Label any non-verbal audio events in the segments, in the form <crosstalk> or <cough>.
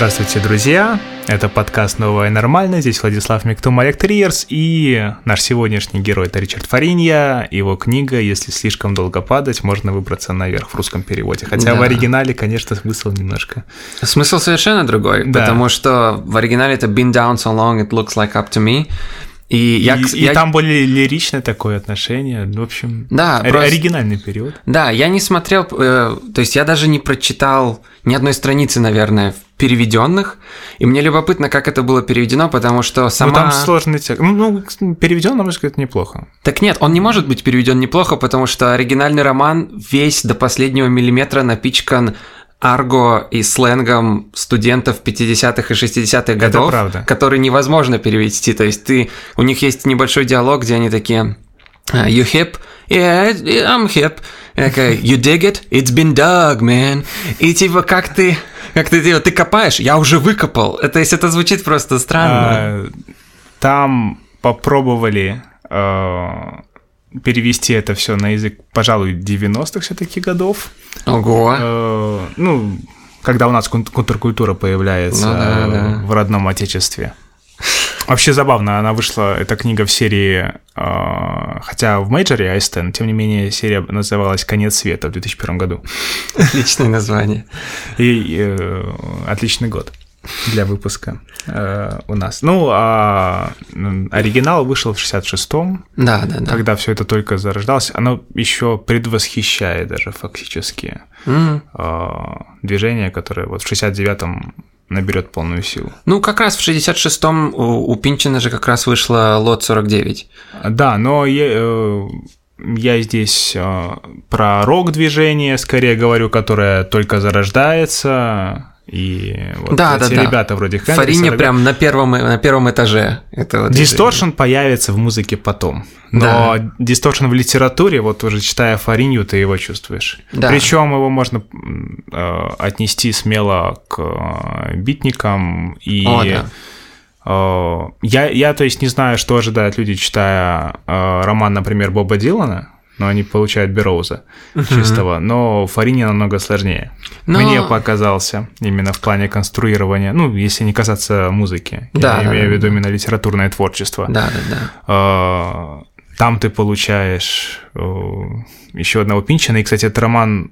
Здравствуйте, друзья! Это подкаст «Новое нормально». Здесь Владислав Миктум, Олег Триерс и наш сегодняшний герой – это Ричард Фаринья. Его книга «Если слишком долго падать, можно выбраться наверх» в русском переводе. Хотя Да. в оригинале, конечно, смысл немножко... Смысл совершенно другой, Да. потому что в оригинале это been down so long it looks like up to me. И, я, и, кс- и я- там более лиричное такое отношение. В общем, Да, ори- просто- оригинальный период. Да, я не смотрел, э, то есть я даже не прочитал ни одной страницы, наверное, в переведенных, и мне любопытно, как это было переведено, потому что сама... Ну, там сложный текст. Ну, Ну, переведен, на мой взгляд, неплохо. Так нет, он не может быть переведен неплохо, потому что оригинальный роман весь до последнего миллиметра напичкан арго и сленгом студентов 50-х и 60-х годов, который невозможно перевести. То есть ты, у них есть небольшой диалог, где они такие «Uh, You hip? Yeah, I'm hip. Такая, you dig it? It's been dug, man. И типа, как ты, как ты, делаешь? ты копаешь? Я уже выкопал. То есть это звучит просто странно. А, Там попробовали э, перевести это все на язык, пожалуй, 90-х все-таки годов. Ого. Э, Ну, когда у нас кон- контркультура появляется Ну да, да. в родном отечестве. Вообще забавно, она вышла, эта книга в серии, э, хотя в мейджоре Айстен, тем не менее, серия называлась «Конец света» в 2001 году. Отличное название. И э, отличный год для выпуска э, у нас. Ну, а оригинал вышел в 66-м, Да, да, да. когда все это только зарождалось. Оно еще предвосхищает даже фактически М. э, движение, которое вот в 69-м наберет полную силу. Ну, как раз в 66-м у, у Пинчина же как раз вышла лот 49. Да, но я, э, я здесь э, про рок-движение скорее говорю, которое только зарождается. И вот Да, эти да, да. ребята вроде Хендрикса, Фариня тогда- прям на первом, на первом этаже этого движения. Дисторшн появится в музыке потом. Но Да. дисторшн в литературе, вот уже читая Фаринью, ты его чувствуешь. Да. Причем его можно э, отнести смело к э, битникам. И О, да. э, я, я, то есть, не знаю, что ожидают люди, читая э, роман, например, Боба Дилана, но они получают Бероуза чистого. Но Фарини намного сложнее. Но- Мне показался именно в плане конструирования, ну, если не касаться музыки. Да, я да, имею в да. виду именно литературное творчество. Да, да, да. А, Там ты получаешь еще одного Пинчина. И, кстати, этот роман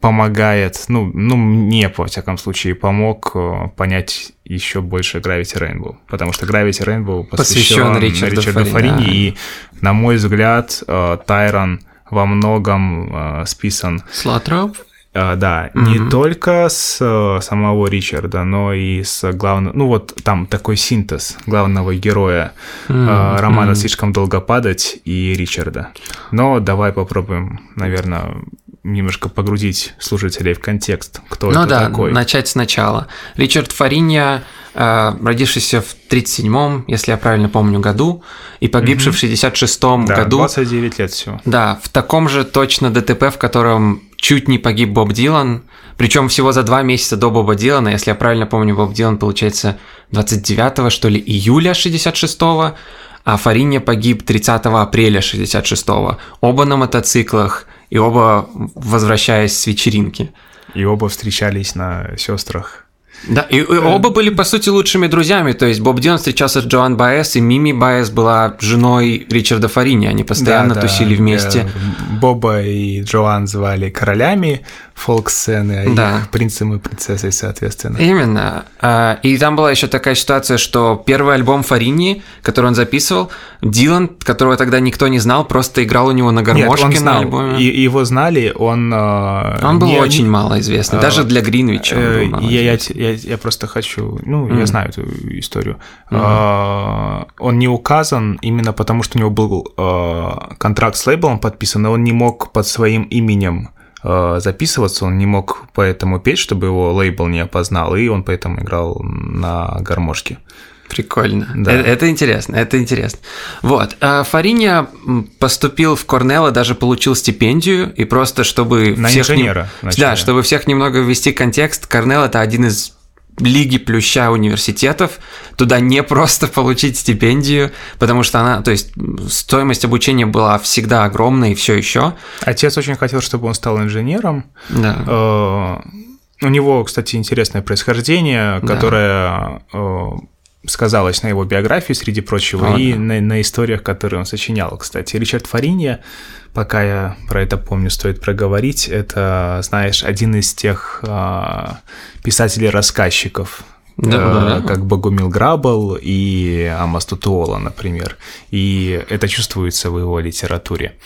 помогает, ну, ну, мне, во всяком случае, помог э, понять еще больше Gravity Rainbow, потому что Gravity Rainbow посвящен, Посвящен Ричарду Фарини, Фарини, да. и, на мой взгляд, э, Тайрон во многом э, списан Слотроп? а, да, не Мгм. только с самого Ричарда, но и с главного... Ну вот там такой синтез главного героя М, романа. «Слишком долго падать» и Ричарда. Но давай попробуем, наверное, немножко погрузить слушателей в контекст, кто Ну это да, такой. начать сначала. Ричард Фаринья, э, родившийся в 37-м, если я правильно помню, году, и погибший в 66-м Да, году. 29 лет всего. Да, в таком же точно ДТП, в котором чуть не погиб Боб Дилан, причем всего за два месяца до Боба Дилана, если я правильно помню, Боб Дилан, получается, 29 что ли, июля 66-го, а Фаринья погиб 30 апреля 66-го. Оба на мотоциклах и оба возвращаясь с вечеринки. И оба встречались на сестрах. Да, и, оба были, по сути, лучшими друзьями. То есть Боб Дилан встречался с Джоан Баэс, и Мими Баэс была женой Ричарда Фарини. Они постоянно Да, да, тусили вместе. э, Боба и Джоан звали королями фолк-сцены, а Да. их принцем и принцессой, соответственно. Именно. А, И там была еще такая ситуация, что первый альбом Фарини, который он записывал, Дилан, которого тогда никто не знал, просто играл у него на Нет, гармошке он на знал, альбоме. и его знали, он... э, Он был не- очень не- мало известный, а, даже для Гринвича. он э, я, я, известный. Я, я просто хочу... Ну, я Мгм. знаю эту историю. А, Он не указан именно потому, что у него был э, контракт с лейблом подписан, и он не мог под своим именем э, записываться, он не мог поэтому петь, чтобы его лейбл не опознал, и он поэтому играл на гармошке. Прикольно. Да. Э- Это интересно, это интересно. Вот. а Фариня поступил в Корнелл и даже получил стипендию, и просто чтобы На всех... нем- инженера вначале. Да, чтобы всех немного ввести в контекст, Корнелл – это один из лиги плюща университетов, туда не <laughs> просто получить стипендию, потому что она, то есть стоимость обучения была всегда огромной и все еще. Отец очень хотел, чтобы он стал инженером, Да. Э, у него, кстати, интересное происхождение, Да. которое э, сказалось на его биографии, среди прочего, О, и да. на, на историях, которые он сочинял, кстати. Ричард Фаринья, пока я про это помню, стоит проговорить, это, знаешь, один из тех э, писателей-рассказчиков, Да, э, да. как Богумил Грабл и Амос Тутуола, например. И это чувствуется в его литературе.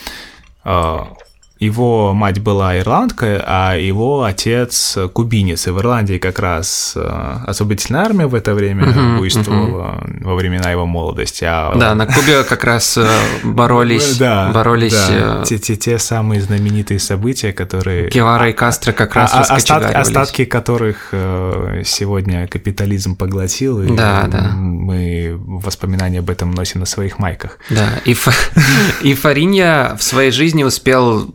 Его мать была ирландка, а его отец кубинец. И в Ирландии как раз э, освободительная армия в это время Мгм, буйствовала во времена его молодости. А Да, на Кубе как раз э, боролись, да, боролись да. э, Те, те, те самые знаменитые события, которые... Гевара и Кастро как раз А- а- остатки, остатки которых сегодня капитализм поглотил, и Да, да. мы воспоминания об этом носим на своих майках. Да, и, <laughs> и Фаринья в своей жизни успел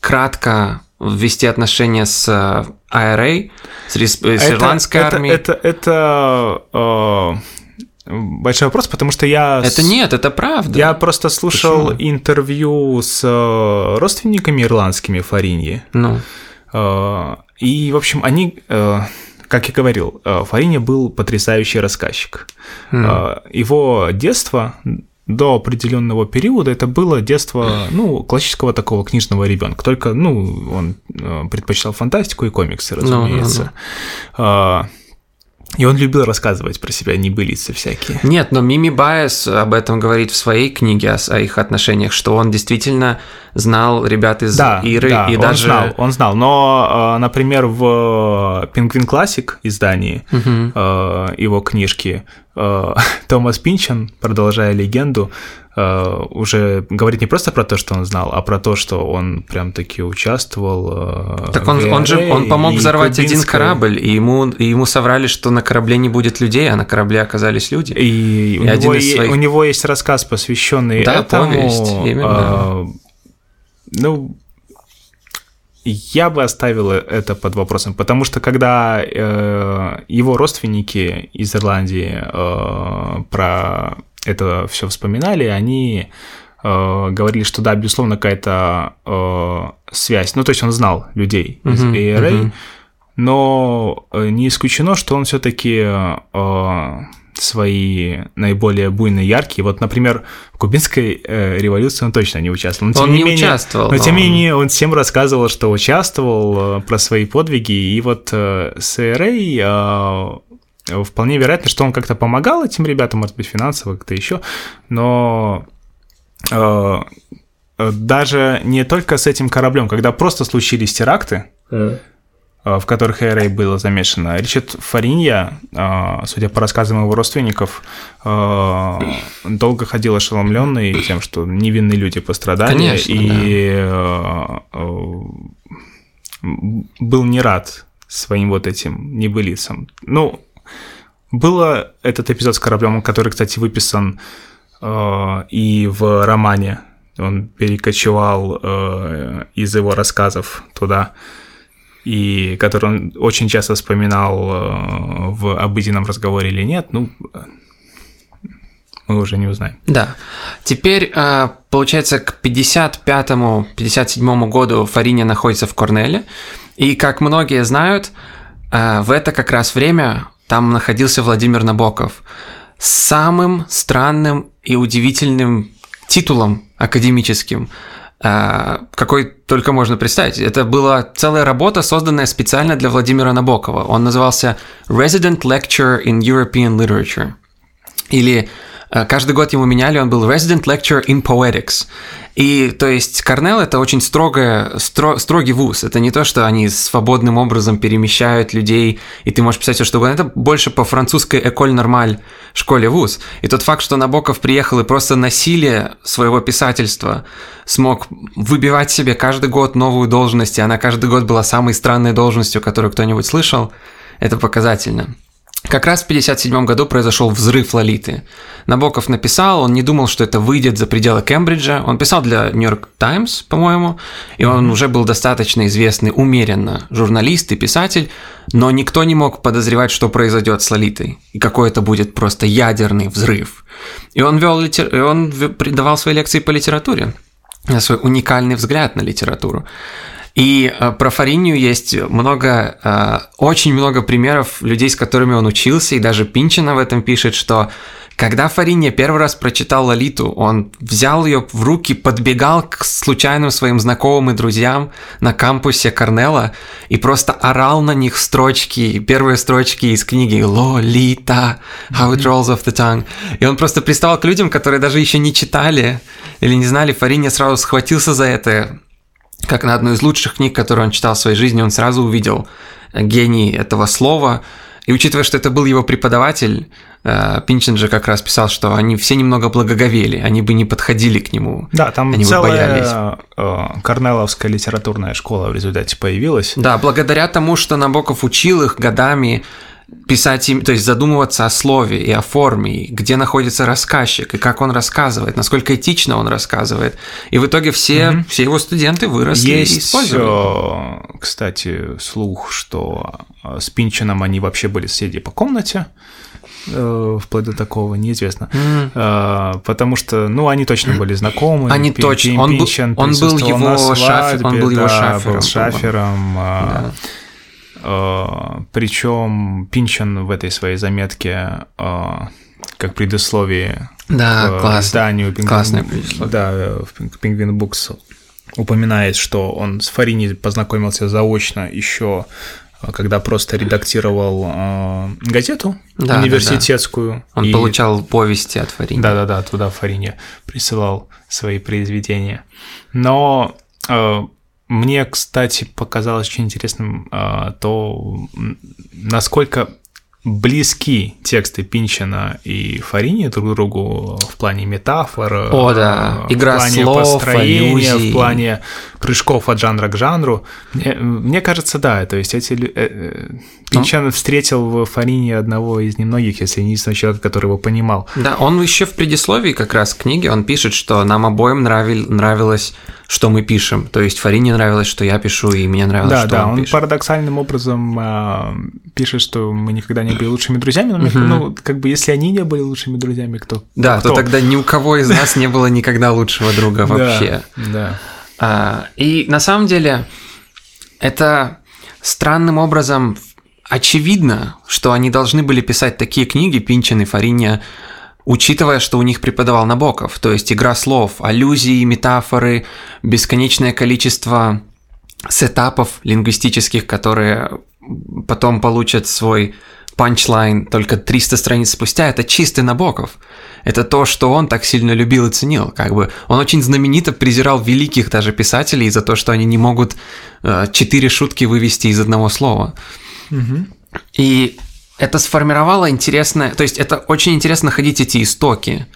кратко ввести отношения с э, IRA, с, рес- э, с Это- ирландской это, армией. Это, это, э, большой вопрос, потому что я... с- Это нет, это правда. Я просто слушал Почему? интервью с э, родственниками ирландскими Фариньи. Ну, Э, И, в общем, они, э, как я говорил, э, Фарини был потрясающий рассказчик. Э, Его детство до определенного периода это было детство, ну, классического такого книжного ребенка. Только, ну, он э, предпочитал фантастику и комиксы, Ну, ну, разумеется. Э, И он любил рассказывать про себя небылицы всякие. Нет, но Мими Байес об этом говорит в своей книге о, о их отношениях, что он действительно знал ребят из Да, Иры да, и он даже... знал, он знал. Но, э, например, в Пингвин Классик издании э, его книжки <laughs> Томас Пинчен, продолжая легенду, э, уже говорит не просто про то, что он знал, а про то, что он прям таки участвовал. э, Так он, он же он помог взорвать один кубинской- корабль, и ему, и ему соврали, что на корабле не будет людей, а на корабле оказались люди. И у, И один него, из своих- у него есть рассказ, посвященный Да, этому. повесть, именно. э, ну, я бы оставил это под вопросом, потому что когда э, его родственники из Ирландии э, про это все вспоминали, они э, говорили, что да, безусловно, какая-то э, связь. Ну, то есть он знал людей из Мгм, ARA, мгм. но э, не исключено, что он все-таки свои наиболее буйные, яркие. Вот, например, в кубинской э, революции он точно не участвовал. Но, тем Он не менее- участвовал, Но, тем но не он- менее, он всем рассказывал, что участвовал, э, про свои подвиги. И вот э, с ARA э, вполне вероятно, что он как-то помогал этим ребятам, может быть, финансово, как-то еще. Но э, э, даже не только с этим кораблем, когда просто случились теракты, э, в которых ARA было замешано. Ричард Фаринья, э, судя по рассказам его родственников, э, долго ходил ошеломленный тем, что невинные люди пострадали, Конечно, и э, э, был не рад своим вот этим небылицам. Ну, было этот эпизод с кораблем, который, кстати, выписан э, и в романе. Он перекочевал э, из его рассказов туда и который он очень часто вспоминал э, в обыденном разговоре или нет, ну, мы уже не узнаем. Да. Теперь, э, получается, к 55-57 году Фариня находится в Корнеле. И, как многие знают, э, в это как раз время там находился Владимир Набоков самым странным и удивительным титулом академическим, какой только можно представить. Это была целая работа, созданная специально для Владимира Набокова. Он назывался Resident Lecturer in European Literature. Или каждый год ему меняли, он был Resident Lecturer in Poetics. И то есть Корнелл это очень строгое, стро, строгий вуз. Это не то, что они свободным образом перемещают людей, и ты можешь писать все что угодно. Это больше по французской Эколь Нормаль школе вуз. И тот факт, что Набоков приехал и просто насилие своего писательства смог выбивать себе каждый год новую должность, и она каждый год была самой странной должностью, которую кто-нибудь слышал, это показательно. Как раз в 1957 году произошел взрыв Лолиты. Набоков написал, он не думал, что это выйдет за пределы Кембриджа. Он писал для Нью-Йорк Таймс, по-моему, и он уже был достаточно известный умеренно журналист и писатель, но никто не мог подозревать, что произойдет с Лолитой, и какой это будет просто ядерный взрыв. И он, вел литер... и он придавал свои лекции по литературе, свой уникальный взгляд на литературу. И э, про Фаринию есть много, э, очень много примеров людей, с которыми он учился, и даже Пинчина в этом пишет, что когда Фариния первый раз прочитал Лолиту, он взял ее в руки, подбегал к случайным своим знакомым и друзьям на кампусе Корнелла и просто орал на них строчки, первые строчки из книги «Лолита, how it rolls off the tongue». И он просто приставал к людям, которые даже еще не читали или не знали. Фариния сразу схватился за это, как на одну из лучших книг, которую он читал в своей жизни, он сразу увидел гений этого слова. И учитывая, что это был его преподаватель, э, Пинчин же как раз писал, что они все немного благоговели, они бы не подходили к нему. Да, там они бы боялись. целая э, Корнеловская литературная школа в результате появилась. Да, благодаря тому, что Набоков учил их годами писать им, то есть задумываться о слове и о форме, и где находится рассказчик, и как он рассказывает, насколько этично он рассказывает. И в итоге все, Мгм. все его студенты выросли и Есть, использовали. э, кстати, слух, что э, с Пинчином они вообще были соседи по комнате, э, вплоть до такого, неизвестно. М. Э, Потому что, ну, они точно были знакомы. Они Пин- точно. Пин- Он Пинчин он был его шафер- он был его да, шафером, был шафером. Да. Причем Пинчин в этой своей заметке, э, как предисловие Да, к классно. изданию предисловие. Да, в Penguin Books упоминает, что он с Фарини познакомился заочно еще когда просто редактировал э, газету Да, да, университетскую. Он и- получал повести от Фарини. Да-да-да, туда Фарине присылал свои произведения. Но э, мне, кстати, показалось очень интересным э, то, насколько близки тексты Пинчина и Фарини друг другу в плане метафор, О, да. в Игра плане слов, построения, аллюзий. в плане прыжков от жанра к жанру. Мне, мне кажется, да, то есть эти э, э, Пинчан встретил в Фарине одного из немногих, если не единственного человека, который его понимал. Да, он еще в предисловии как раз к книге, он пишет, что нам обоим нравиль- нравилось, что мы пишем. То есть Фарине нравилось, что я пишу, и мне нравилось, Да, что да, он, он пишет. парадоксальным образом а, пишет, что мы никогда не были лучшими друзьями, но Мгм. ну, как бы, если они не были лучшими друзьями, кто? Да, кто? то тогда ни у кого из нас не было никогда лучшего друга <laughs> вообще. Да, да. И на самом деле это странным образом очевидно, что они должны были писать такие книги, Пинчин и Фариня, учитывая, что у них преподавал Набоков, то есть игра слов, аллюзии, метафоры, бесконечное количество сетапов лингвистических, которые потом получат свой панчлайн только 300 страниц спустя, это чистый Набоков. Это то, что он так сильно любил и ценил. Как бы он очень знаменито презирал великих даже писателей за то, что они не могут э, четыре шутки вывести из одного слова. И это сформировало интересное... То есть это очень интересно находить эти истоки.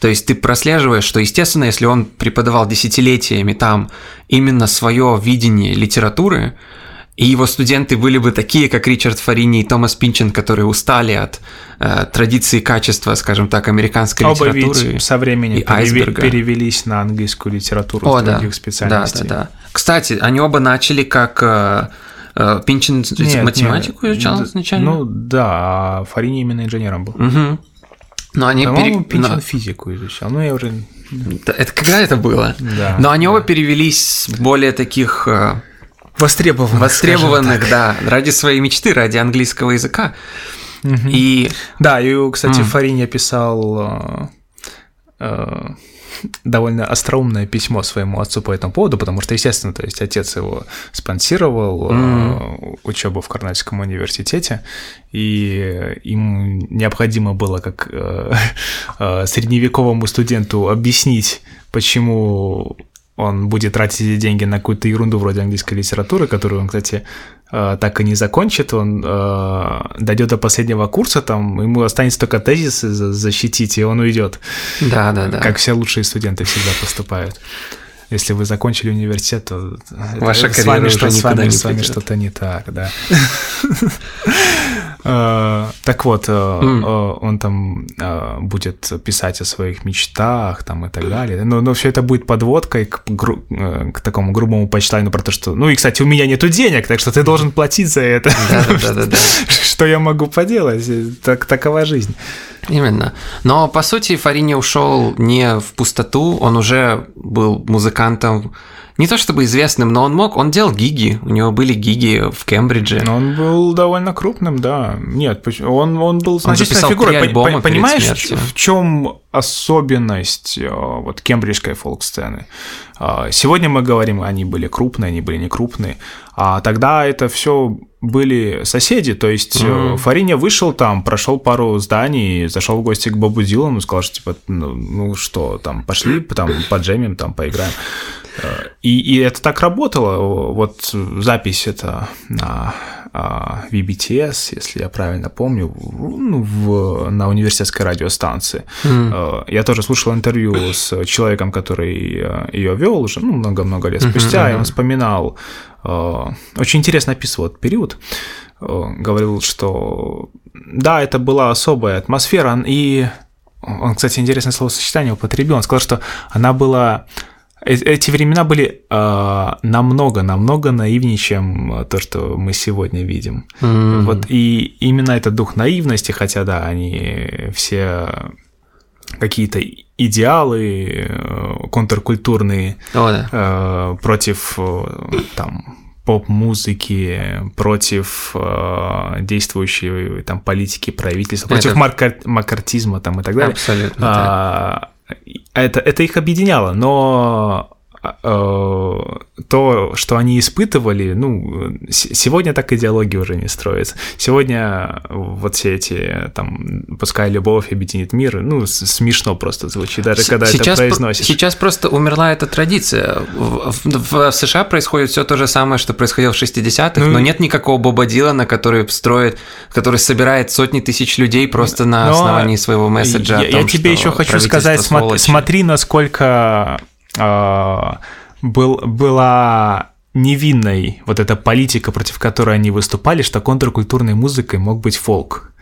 То есть ты прослеживаешь, что, естественно, если он преподавал десятилетиями там именно свое видение литературы, и его студенты были бы такие, как Ричард Фарини и Томас Пинчен, которые устали от э, традиции качества, скажем так, американской Оба литературы. ведь со временем и переве- перевелись на английскую литературу О, с да. других Да, специальностей. да, да. Кстати, они оба начали как... э, э, Пинчен Нет, математику нет, изучал д- изначально? Ну да, а Фарини именно инженером был. Мгм. Но они пере- Пинчен но- физику изучал. Ну, я уже... Да, Это когда это было? Да. Но они оба перевелись более таких э, Востребованных, востребованных, да, ради своей мечты, ради английского языка. Мгм. И Да, и, кстати, М. Фарини писал э, э, довольно остроумное письмо своему отцу по этому поводу, потому что, естественно, то есть отец его спонсировал Мгм. учебу в Карнальском университете, и ему необходимо было как э, <laughs> э, средневековому студенту объяснить, почему он будет тратить деньги на какую-то ерунду вроде английской литературы, которую он, кстати, э, так и не закончит, он э, дойдет до последнего курса, там ему останется только тезисы за- защитить, и он уйдет. да, да, да. Как все лучшие студенты всегда поступают. Если вы закончили университет, то это- Ваша с вами, карьера что, уже с вами, никуда не с вами что-то не так, да. <laughs> Э, Так вот, э, э, он там будет писать о своих мечтах там и так далее. Но, но все это будет подводкой к, гру- к такому грубому почтайну про то, что, ну и, кстати, у меня нету денег, так что ты должен платить за это. <laughs> Что я могу поделать? Так, такова жизнь. Именно. Но по сути Фарини ушел не в пустоту, он уже был музыкантом не то чтобы известным, но он мог, он делал гиги, у него были гиги в Кембридже. Но он был довольно крупным, да. Нет, он, он был значительной фигурой. пон- перед Понимаешь, в чем особенность э, вот кембриджской фолк-сцены? А, Сегодня мы говорим, они были крупные, они были не крупные, а тогда это все были соседи, то есть mm Фариня вышел там, прошел пару зданий, зашел в гости к Бобу Дилану, сказал, что типа, ну, ну что, там, пошли, там, поджемим, там, поиграем. Э, И, и это так работало. Вот запись это на VBTS, если я правильно помню, ну, в, на университетской радиостанции. Э, Я тоже слушал интервью с человеком, который ее вел уже ну, много-много лет спустя, и он вспоминал, очень интересно описывал этот период, говорил, что да, это была особая атмосфера, и он, кстати, интересное словосочетание употребил, он сказал, что она была эти времена были э, намного, намного наивнее, чем э, то, что мы сегодня видим. М. Вот и именно этот дух наивности, хотя да, они все какие-то идеалы э, контркультурные О, да. э, против э, там поп-музыки, против э, действующей там политики правительства, против Это- марка- макартизма там и так далее. Абсолютно. да. А, это, это их объединяло, но то, что они испытывали, ну, сегодня так идеология уже не строится. Сегодня вот все эти, там, пускай любовь объединит мир, ну, смешно просто звучит, даже С- когда это про- произносишь. сейчас просто умерла эта традиция. В, в- в США происходит все то же самое, что происходило в 60-х, Ну, но нет никакого Боба Дилана, который строит, который собирает сотни тысяч людей просто на Но основании своего месседжа. Я, том, я тебе еще хочу сказать, сволочи. смотри, насколько был, была невинной вот эта политика, против которой они выступали, что контркультурной музыкой мог быть фолк.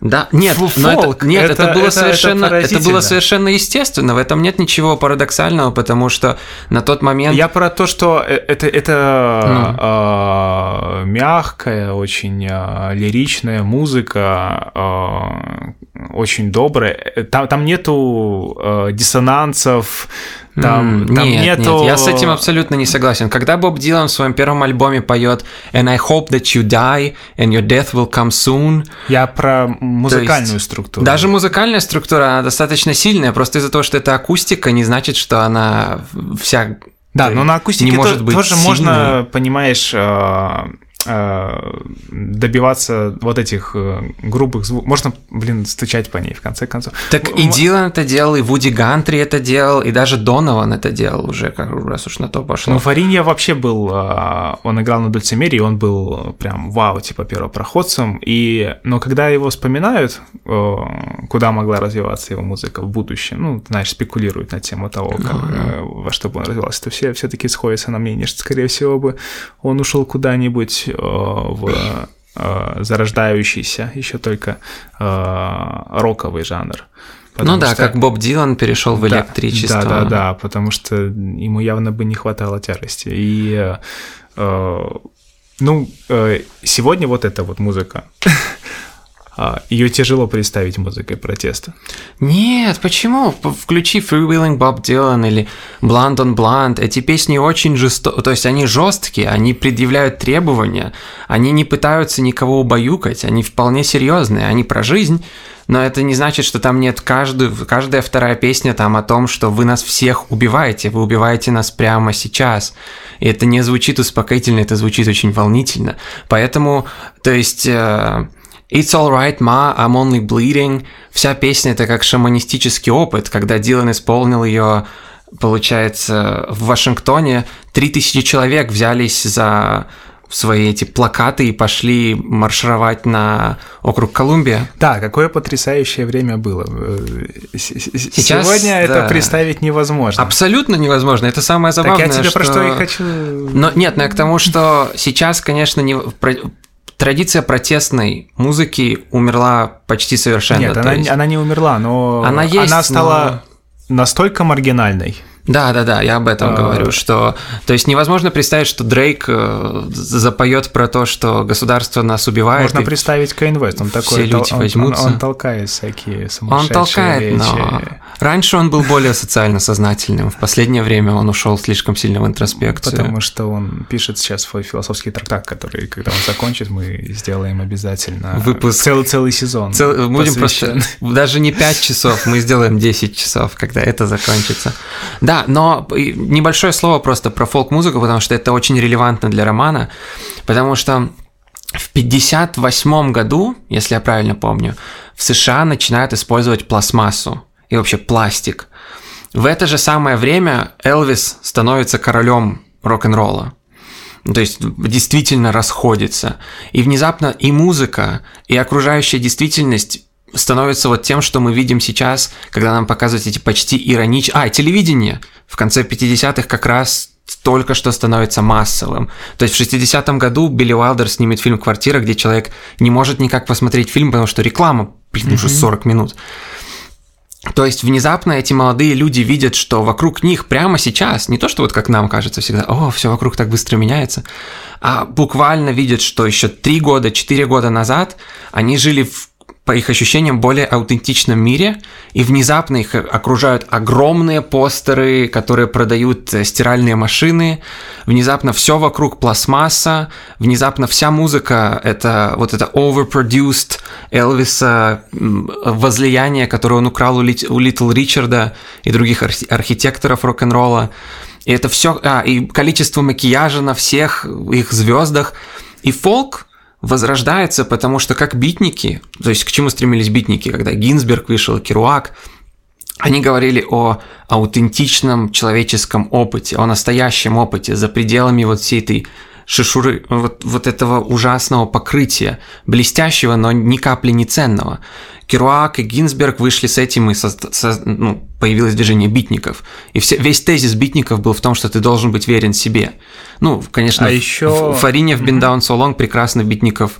Да, нет, Фу, но это, фолк, нет, это, это- было это- совершенно, это это, было совершенно естественно. В этом нет ничего парадоксального, потому что на тот момент Я про то, что э- это, это Ну. а, мягкая, очень а, лиричная музыка, а, очень добрая. Э, Там, там нету а, диссонансов, там, М, там нет, нету... нет, я с этим абсолютно не согласен. Когда Боб Дилан в своем первом альбоме поет «And I hope that you die, and your death will come soon», Я про музыкальную есть структуру. Даже музыкальная структура, она достаточно сильная, просто из-за того, что это акустика, не значит, что она вся... Да, но на акустике не то- может быть тоже сильной. можно, понимаешь, а, добиваться вот этих э, грубых звуков. Можно, блин, стучать по ней, в конце концов. Так и Дилан это делал, и Вуди Гантри это делал, и даже Донован это делал уже, как раз уж на то пошло. Ну, Фаринья вообще был, а, он играл на дульцимере, и он был прям вау, типа первопроходцем. И, но когда его вспоминают, э, куда могла развиваться его музыка в будущем, ну, знаешь, спекулируют на тему того, как, э, во что бы он развивался, то все все-таки сходятся на мнении, что, скорее всего, бы он ушел куда-нибудь э, в э, зарождающийся еще только э, роковый жанр. ну да, что- как Боб Дилан перешел в да, электричество. Да, да, да, потому что ему явно бы не хватало тяжести. И, э, э, ну, э, сегодня вот эта вот музыка, ее тяжело представить музыкой протеста. Нет, почему? Включи Freewheeling Bob Dylan или Blonde on Blonde. Эти песни очень жестокие, то есть они жесткие, они предъявляют требования, они не пытаются никого убаюкать, они вполне серьезные, они про жизнь, но это не значит, что там нет каждую, каждая вторая песня там о том, что вы нас всех убиваете, вы убиваете нас прямо сейчас. И это не звучит успокоительно, это звучит очень волнительно. Поэтому, то есть... э, It's alright, ma, I'm only bleeding. Вся песня это как шаманистический опыт, когда Дилан исполнил ее, получается, в Вашингтоне 3000 человек взялись за свои эти плакаты и пошли маршировать на округ Колумбия. Да, какое потрясающее время было. Сейчас, Сегодня это да. представить невозможно. Абсолютно невозможно. Это самое Так забавное. я тебе про что и хочу. Но нет, но я к тому, что сейчас, конечно, не... Традиция протестной музыки умерла почти совершенно. Нет, она, есть- она не умерла, но Она есть, она стала настолько маргинальной. Да, да, да, я об этом А. говорю, что, то есть невозможно представить, что Дрейк э, запоет про то, что государство нас убивает. Можно и представить Кейн Вест, он такой, все люди он- он, возьмутся. он толкает всякие Он сумасшедшие толкает, речи. но Раньше он был более социально сознательным, в последнее время он ушел слишком сильно в интроспекцию. Потому что он пишет сейчас свой философский трактат, который, когда он закончит, мы сделаем обязательно Выпуск. целый, целый сезон. Цел- Будем просто... Даже не 5 часов, мы сделаем 10 часов, когда это закончится. Да, но небольшое слово просто про фолк-музыку, потому что это очень релевантно для романа, потому что в 58 году, если я правильно помню, в США начинают использовать пластмассу и вообще пластик. В это же самое время Элвис становится королем рок-н-ролла. Ну, То есть действительно расходится. И внезапно и музыка, и окружающая действительность становится вот тем, что мы видим сейчас, когда нам показывают эти почти ироничные... А, телевидение в конце 50-х как раз только что становится массовым. То есть в 60-м году Билли Уайлдер снимет фильм «Квартира», где человек не может никак посмотреть фильм, потому что реклама, блин, уже 40 минут. То есть внезапно эти молодые люди видят, что вокруг них прямо сейчас, не то что вот как нам кажется всегда, о, все вокруг так быстро меняется, а буквально видят, что еще три года, четыре года назад они жили в по их ощущениям, более аутентичном мире, и внезапно их окружают огромные постеры, которые продают э, стиральные машины, внезапно все вокруг пластмасса, внезапно вся музыка — это вот это overproduced Элвиса возлияние, которое он украл у, Лит- у Литл Ричарда и других архи- архитекторов рок-н-ролла. И это все, а, и количество макияжа на всех их звездах. И фолк возрождается, потому что как битники, то есть к чему стремились битники, когда Гинзберг вышел, Керуак, они говорили о аутентичном человеческом опыте, о настоящем опыте за пределами вот всей этой шишуры, вот, вот этого ужасного покрытия, блестящего, но ни капли не ценного. Керуак и Гинзберг вышли с этим, и со- со- ну, появилось движение битников. И все, весь тезис битников был в том, что ты должен быть верен себе. Ну, конечно, А ещё- Фарине в Been Down So Long прекрасно битников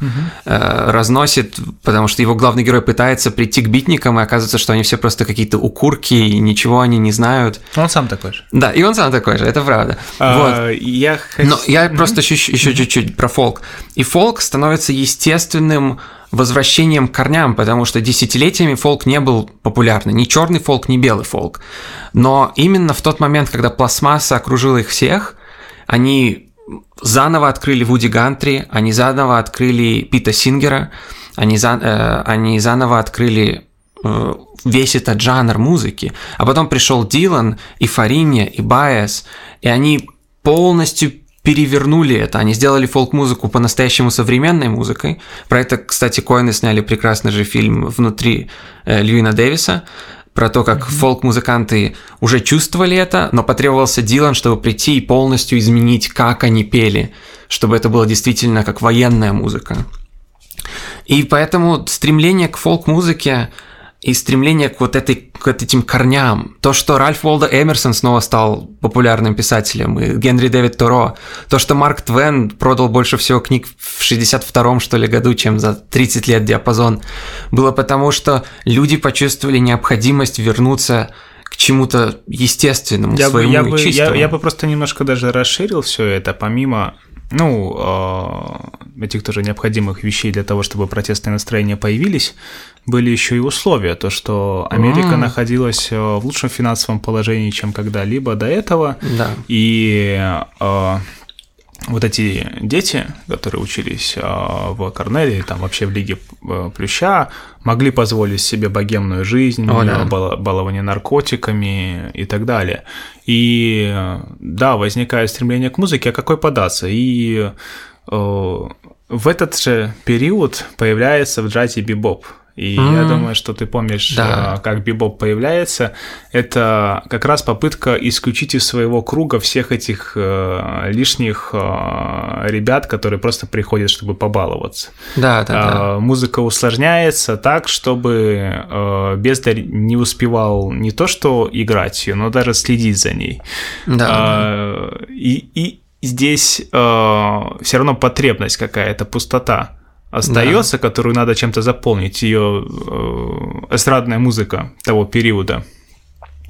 э, разносит, потому что его главный герой пытается прийти к битникам, и оказывается, что они все просто какие-то укурки, и ничего они не знают. Он сам такой же. Да, и он сам такой же, это правда. вот. А, Я Но хот- я просто еще, еще чуть-чуть про фолк. И фолк становится естественным возвращением к корням, потому что десятилетиями фолк не был популярный. Ни черный фолк, ни белый фолк. Но именно в тот момент, когда пластмасса окружила их всех, они заново открыли Вуди Гантри, они заново открыли Пита Сингера, они, за- э, они заново открыли э, весь этот жанр музыки. А потом пришел Дилан, и Фарине, и Байес, и они полностью перевернули это. Они сделали фолк-музыку по-настоящему современной музыкой. Про это, кстати, Коины сняли прекрасный же фильм «Внутри» э, Льюина Дэвиса про то, как фолк-музыканты уже чувствовали это, но потребовался Дилан, чтобы прийти и полностью изменить, как они пели, чтобы это было действительно как военная музыка. И поэтому стремление к фолк-музыке и стремление к вот этой, к этим корням, то, что Ральф Волда Эмерсон снова стал популярным писателем, и Генри Дэвид Торо, то, что Марк Твен продал больше всего книг в 62-м, что ли, году, чем за 30 лет диапазон, было потому, что люди почувствовали необходимость вернуться к чему-то естественному, Я бы, своему я, бы, я, чистому. я бы просто немножко даже расширил все это, помимо ну, э, этих тоже необходимых вещей для того, чтобы протестные настроения появились, были еще и условия, то, что Америка А. находилась э, в лучшем финансовом положении, чем когда-либо до этого, Да. и э, вот эти дети, которые учились э, в Корнеле, там вообще в Лиге э, Плюща, могли позволить себе богемную жизнь, О, да. бал- балование наркотиками и так далее. И э, да, возникает стремление к музыке, а какой податься? И э, в этот же период появляется в джазе бибоп. И я М. думаю, что ты помнишь, Да. э, как бибоп появляется. Это как раз попытка исключить из своего круга всех этих э, лишних э, ребят, которые просто приходят, чтобы побаловаться. Да, да, да. А, Музыка усложняется так, чтобы э, бездарь не успевал не то что играть ее, но даже следить за ней. Да, А, И, и здесь все равно потребность какая-то, пустота остается, которую надо чем-то заполнить. Ее эстрадная музыка того периода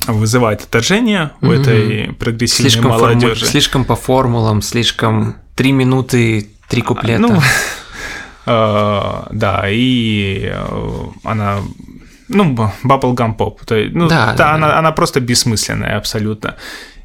вызывает отторжение у Мгм. этой прогрессивной слишком, форму- молодежи. слишком по формулам, слишком три минуты, три куплета. Ну, э, да, и э, она ну, bubblegum поп. То есть, ну, Да, та- да, она, да. она просто бессмысленная абсолютно.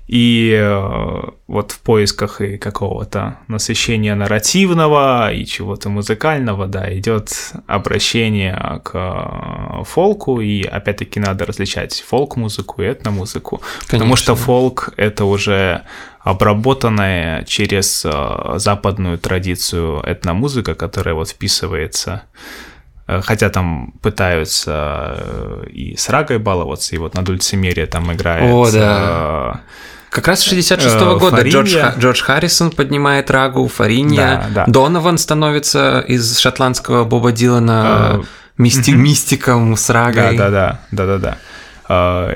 И э, вот в поисках и какого-то насыщения нарративного и чего-то музыкального, да, идет обращение к э, фолку, и опять-таки надо различать фолк-музыку и этномузыку, потому что Конечно. фолк — это уже обработанная через э, западную традицию этномузыка, которая вот вписывается Э, Хотя там пытаются э, и с Рагой баловаться, и вот на Дульцимере там играет... О, да. Как раз с 66 Э, года Джордж. Ха- Джордж Харрисон поднимает рагу, Фаринья, Да, да. Донован становится из шотландского Боба Дилана Э, мисти- мистиком с Да, рагой. да, да, да, да, да. Э,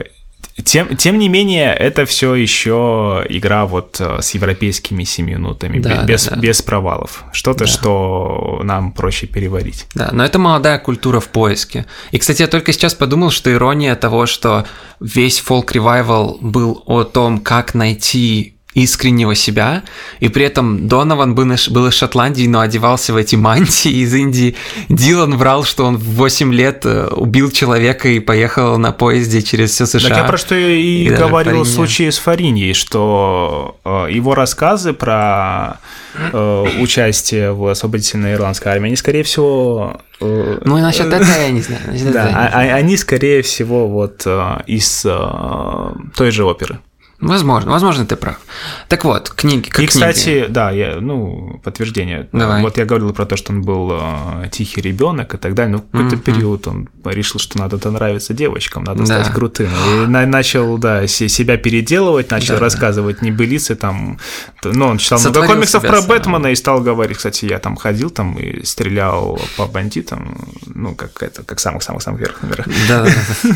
Тем, тем не менее, это все еще игра вот э, с европейскими семиминутами, Да, бе- без, да, да. без провалов. Что-то, Да. что нам проще переварить. Да, но это молодая культура в поиске. И, кстати, я только сейчас подумал, что ирония того, что весь фолк-ревайвал был о том, как найти искреннего себя, и при этом Донован был из, Шотландии, но одевался в эти мантии из Индии. Дилан врал, что он в 8 лет э, убил человека и поехал на поезде через все США. Так я про что и, И говорил в случае с Фариньей, что э, его рассказы про э, участие в освободительной ирландской армии, они, скорее всего... Ну и насчет <laughs> этого я не знаю. Да, а- а- они, скорее всего, вот из той же оперы. Возможно, возможно, ты прав. Так вот, книги, как и, книги. кстати, да, я, ну, подтверждение. Давай. Вот я говорил про то, что он был э, тихий ребенок и так далее. Ну, в какой-то Мгм. период он решил, что надо то нравиться девочкам, надо Да. стать крутым. И на- начал, да, се- себя переделывать, начал Да. рассказывать небылицы там. Ну, он читал много Сотворил комиксов себя про самого. Бэтмена и стал говорить, кстати, я там ходил там и стрелял по бандитам, ну, как это, как самых-самых-самых верхних. Да, <laughs> да, да.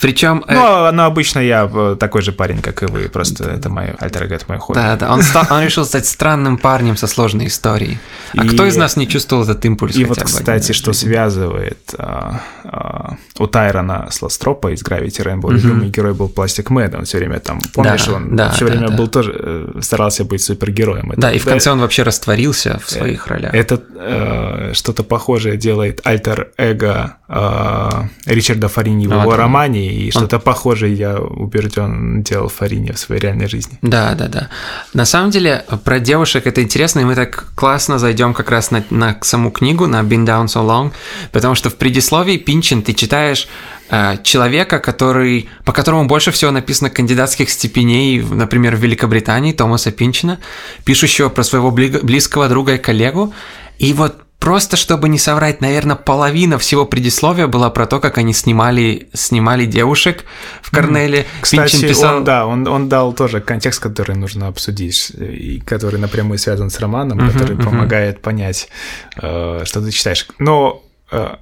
Причем Ну, а- но обычно я э, такой же парень, как вы, просто это мое альтер это мое хобби. Да, да, он, стал- он решил стать странным парнем со сложной историей. А И- кто из нас не чувствовал этот импульс? И вот, кстати, что жизни? связывает а, а, у Тайрона Сластропа из Gravity Rainbow, любимый герой был Пластик Мэд, он все время там, помнишь, Да, он да, все да, время да. был тоже, э, старался быть супергероем. Это- Да, и в конце он вообще растворился в своих ролях. Это э, что-то похожее делает альтер-эго э, Ричарда Фарини в А, его да. романе, и что-то похожее, я убежден, делал Фарини в своей реальной жизни. Да, да, да. На самом деле, про девушек это интересно, и мы так классно зайдем как раз на, на саму книгу, на Been Down So Long, потому что в предисловии Пинчин ты читаешь э, человека, который, по которому больше всего написано кандидатских степеней, например, в Великобритании, Томаса Пинчина, пишущего про своего бли- близкого друга и коллегу, и вот Просто чтобы не соврать, наверное, половина всего предисловия была про то, как они снимали, снимали девушек в Корнеле. Кстати, Пинчин писал... он, да, он, он дал тоже контекст, который нужно обсудить, и который напрямую связан с романом, Мгм, который мгм. помогает понять, э, что ты читаешь. Но, э,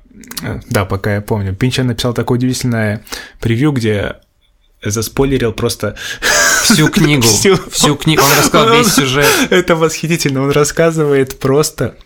да, пока я помню, Пинчер написал такое удивительное превью, где заспойлерил просто всю книгу. <laughs> Всю. Всю книгу. Он рассказал весь сюжет. <laughs> Это восхитительно. Он рассказывает просто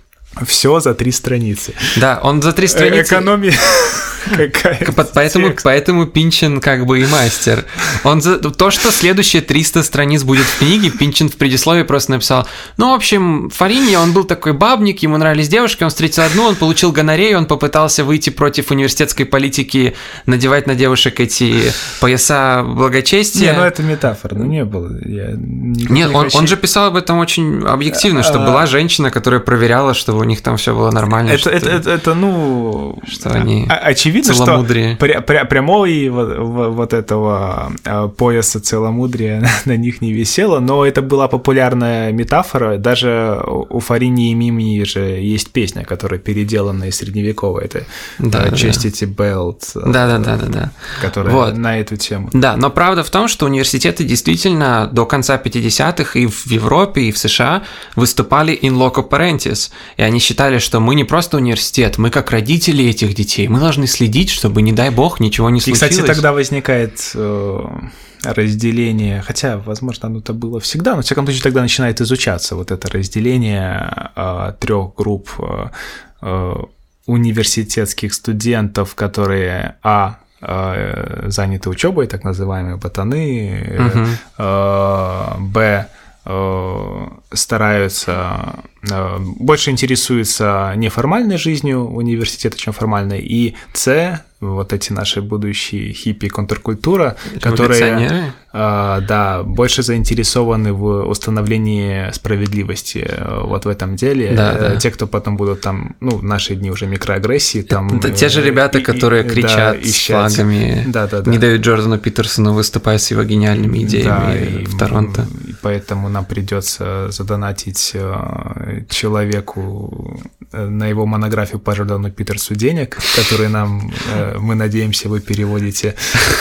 все за три страницы. Да, он за три Э, страницы. Экономия <laughs> какая. По- Поэтому, поэтому Пинчин как бы и мастер. Он за... То, что следующие 300 страниц будет в книге, Пинчин в предисловии просто написал, ну, в общем, Фарини, он был такой бабник, ему нравились девушки, он встретил одну, он получил гонорею, он попытался выйти против университетской политики, надевать на девушек эти пояса благочестия. Не, ну это метафора, ну не было. Я не- Нет, не он, хочу- он же писал об этом очень объективно, что А. была женщина, которая проверяла, что у них там все было нормально. Это, что это, это, это, ну... Что они о- Очевидно, что целомудрие. пря- пря- прямой вот, вот- вот этого э, пояса целомудрия <laughs> на них не висело, но это была популярная метафора. Даже у Фарини и Мими же есть песня, которая переделана из средневековой. Это Да, э, да. Chastity Belt, э, Да, да, да, да, да. которая Вот. на эту тему. Да, но правда в том, что университеты действительно до конца 50-х и в Европе, и в США выступали in loco parentis. И они считали, что мы не просто университет, мы как родители этих детей, мы должны следить, чтобы, не дай бог, ничего не И, случилось. кстати, тогда возникает э, разделение, хотя, возможно, оно-то было всегда, но, в всяком случае, тогда начинает изучаться вот это разделение э, трех групп э, университетских студентов, которые, а, э, заняты учебой, так называемые ботаны, э, б, стараются, э, больше интересуются неформальной жизнью университета, чем формальной, и С вот эти наши будущие хиппи контркультура, которые э, да, больше заинтересованы в установлении справедливости э, вот в этом деле. Да, э, да. Те, кто потом будут там, ну, в наши дни уже микроагрессии, там... Это, те же ребята, и, которые и, кричат да, с флагами, да, да, да. не дают Джордану Питерсону выступать с его гениальными идеями да, в Торонто. И поэтому нам придется задонатить человеку на его монографию по Джордану Питерсу денег, которые нам мы надеемся, вы переводите.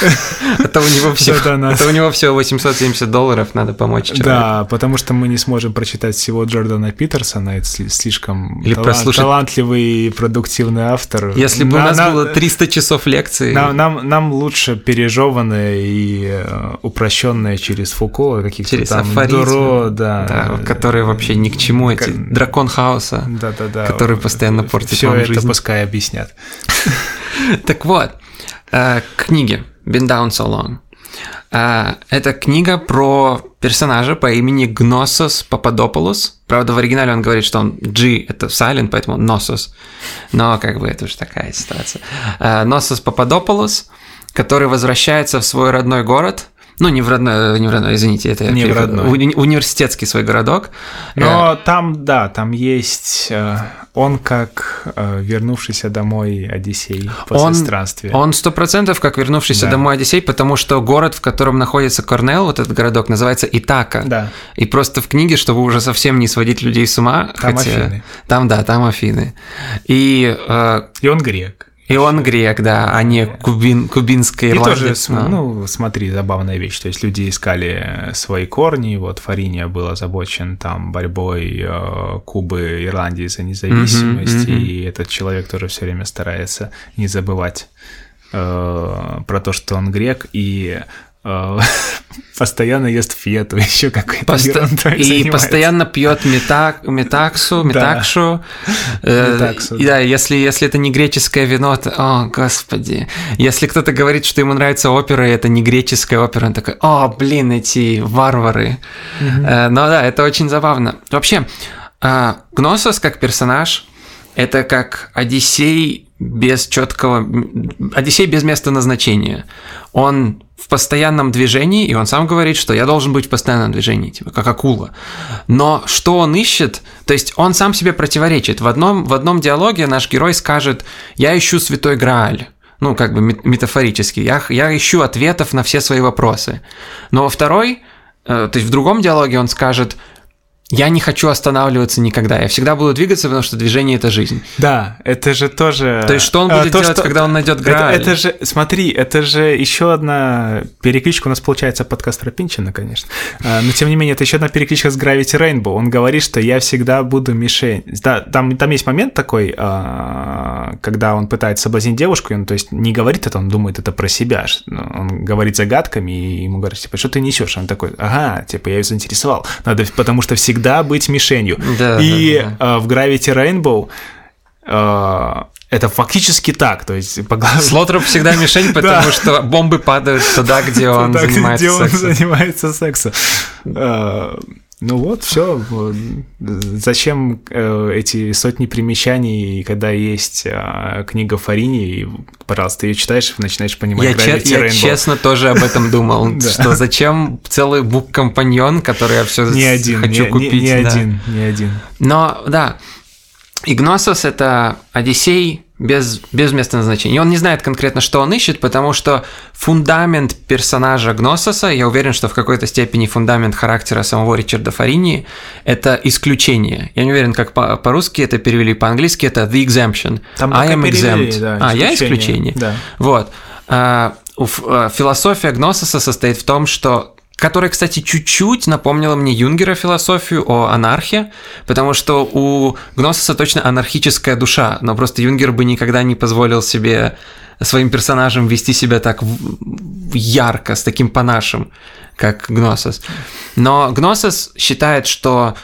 <laughs> Это у него все, это у него все 870 долларов, надо помочь человеку. Да, потому что мы не сможем прочитать всего Джордана Питерсона, это слишком Или талант, прослушать... талантливый и продуктивный автор. Если бы у нас было 300 часов лекций. Нам, нам, нам лучше пережеванное и э, упрощенное через Фуко, каких-то там афоризмы, Дуро, да. да. Которые вообще ни к чему, эти дракон хаоса, да, да, да. который постоянно портит Все вам это жизнь. пускай объяснят. <laughs> Так вот, э, книги Been Down So Long. Э, это книга про персонажа по имени Гносос Пападополос. Правда, в оригинале он говорит, что он G — это silent, поэтому Носос. Но как бы это уже такая ситуация. Э, Носос Пападополос, который возвращается в свой родной город — ну, не в родной, не в родной, извините, это не в родной. Уни- университетский свой городок. Но э- там, да, там есть э, он как э, вернувшийся домой Одиссей после он, странствия. Он сто процентов как вернувшийся да. домой Одиссей, потому что город, в котором находится Корнел, вот этот городок, называется Итака. Да. И просто в книге, чтобы уже совсем не сводить людей с ума, там хотя... Афины. Там, да, там Афины. И, э... и он грек. И он грек, да, а не кубин, кубинский ирландец. И тоже, но... ну, смотри, забавная вещь. То есть люди искали свои корни, вот Фариния был озабочен там борьбой э, Кубы, Ирландии за независимость, mm-hmm, mm-hmm. и этот человек тоже все время старается не забывать э, про то, что он грек, и Э, <laughs> постоянно ест фету, <laughs> еще какой-то Пост... И занимается. постоянно пьет метак... метаксу, метакшу. Да. Э, метаксу, да. да, если, если это не греческое вино, то, о, господи. Если кто-то говорит, что ему нравится опера, и это не греческая опера, он такой, о, блин, эти варвары. Угу. Но да, это очень забавно. Вообще, Гносос как персонаж, это как Одиссей без четкого... Одиссей без места назначения. Он в постоянном движении, и он сам говорит, что я должен быть в постоянном движении, типа как акула. Но что он ищет, то есть он сам себе противоречит. В одном, в одном диалоге наш герой скажет «я ищу святой Грааль», ну, как бы метафорически, я, я ищу ответов на все свои вопросы. Но во второй, э, то есть в другом диалоге он скажет я не хочу останавливаться никогда. Я всегда буду двигаться, потому что движение это жизнь. Да, это же тоже. То есть, что он а, будет а, то, делать, что... когда он найдет Грааль? Это, это же, смотри, это же еще одна перекличка. У нас получается подкаст про Пинчина, конечно. А, но тем не менее, это еще одна перекличка с Gravity Rainbow. Он говорит, что я всегда буду мишень. Да, там, там есть момент такой, а, когда он пытается соблазнить девушку, и он, то есть, не говорит это, он думает это про себя. Он говорит загадками, и ему говорят, типа, что ты несешь? Он такой, ага, типа, я ее заинтересовал. Надо, потому что всегда всегда быть мишенью. Да, и да, да. Э, в Gravity Rainbow э, это фактически так, то есть по Слотроп всегда мишень, <laughs> потому что бомбы падают туда, где он занимается сексом. Ну вот, все. Зачем э, эти сотни примечаний, когда есть э, книга Фарини, и, пожалуйста, ее читаешь и начинаешь понимать я, че- я честно тоже об этом думал, <laughs> что зачем целый бук-компаньон, который я все хочу купить. Не один, не один. Но, да, Игносос — это Одиссей, без, без места назначения. И он не знает конкретно, что он ищет, потому что фундамент персонажа Гнососа, я уверен, что в какой-то степени фундамент характера самого Ричарда Фарини – это исключение. Я не уверен, как по- по-русски это перевели, по-английски это the exemption. Там I am перевели, exempt. Да, а, я исключение? Да. Вот. А, философия Гнососа состоит в том, что которая, кстати, чуть-чуть напомнила мне Юнгера философию о анархии, потому что у Гнососа точно анархическая душа, но просто Юнгер бы никогда не позволил себе своим персонажам вести себя так ярко, с таким панашем, как Гносос. Но Гносос считает, что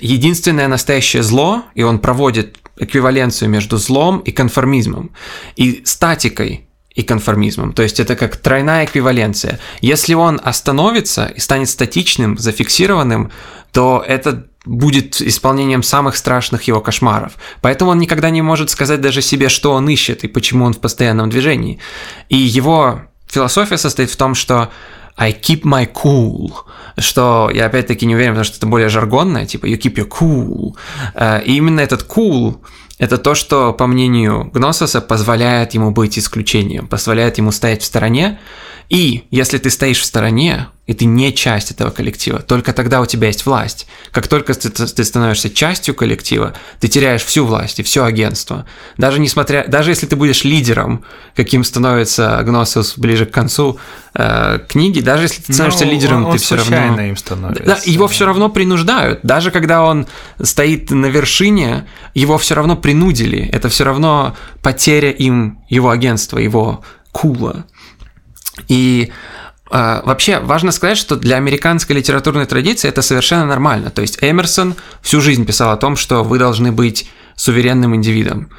единственное настоящее зло, и он проводит эквиваленцию между злом и конформизмом, и статикой, и конформизмом. То есть это как тройная эквиваленция. Если он остановится и станет статичным, зафиксированным, то это будет исполнением самых страшных его кошмаров. Поэтому он никогда не может сказать даже себе, что он ищет и почему он в постоянном движении. И его философия состоит в том, что I keep my cool, что я опять-таки не уверен, потому что это более жаргонное, типа you keep your cool. Э, и именно этот cool это то, что, по мнению Гнососа, позволяет ему быть исключением, позволяет ему стоять в стороне. И если ты стоишь в стороне, и ты не часть этого коллектива, только тогда у тебя есть власть. Как только ты, ты становишься частью коллектива, ты теряешь всю власть и все агентство. Даже несмотря, даже если ты будешь лидером, каким становится Гносос ближе к концу э, книги, даже если ты становишься Но ну, лидером, он, ты все равно им становится. Да, его все равно принуждают. Даже когда он стоит на вершине, его все равно принудили. Это все равно потеря им его агентства, его кула. И э, вообще важно сказать, что для американской литературной традиции это совершенно нормально. То есть Эмерсон всю жизнь писал о том, что вы должны быть суверенным индивидом.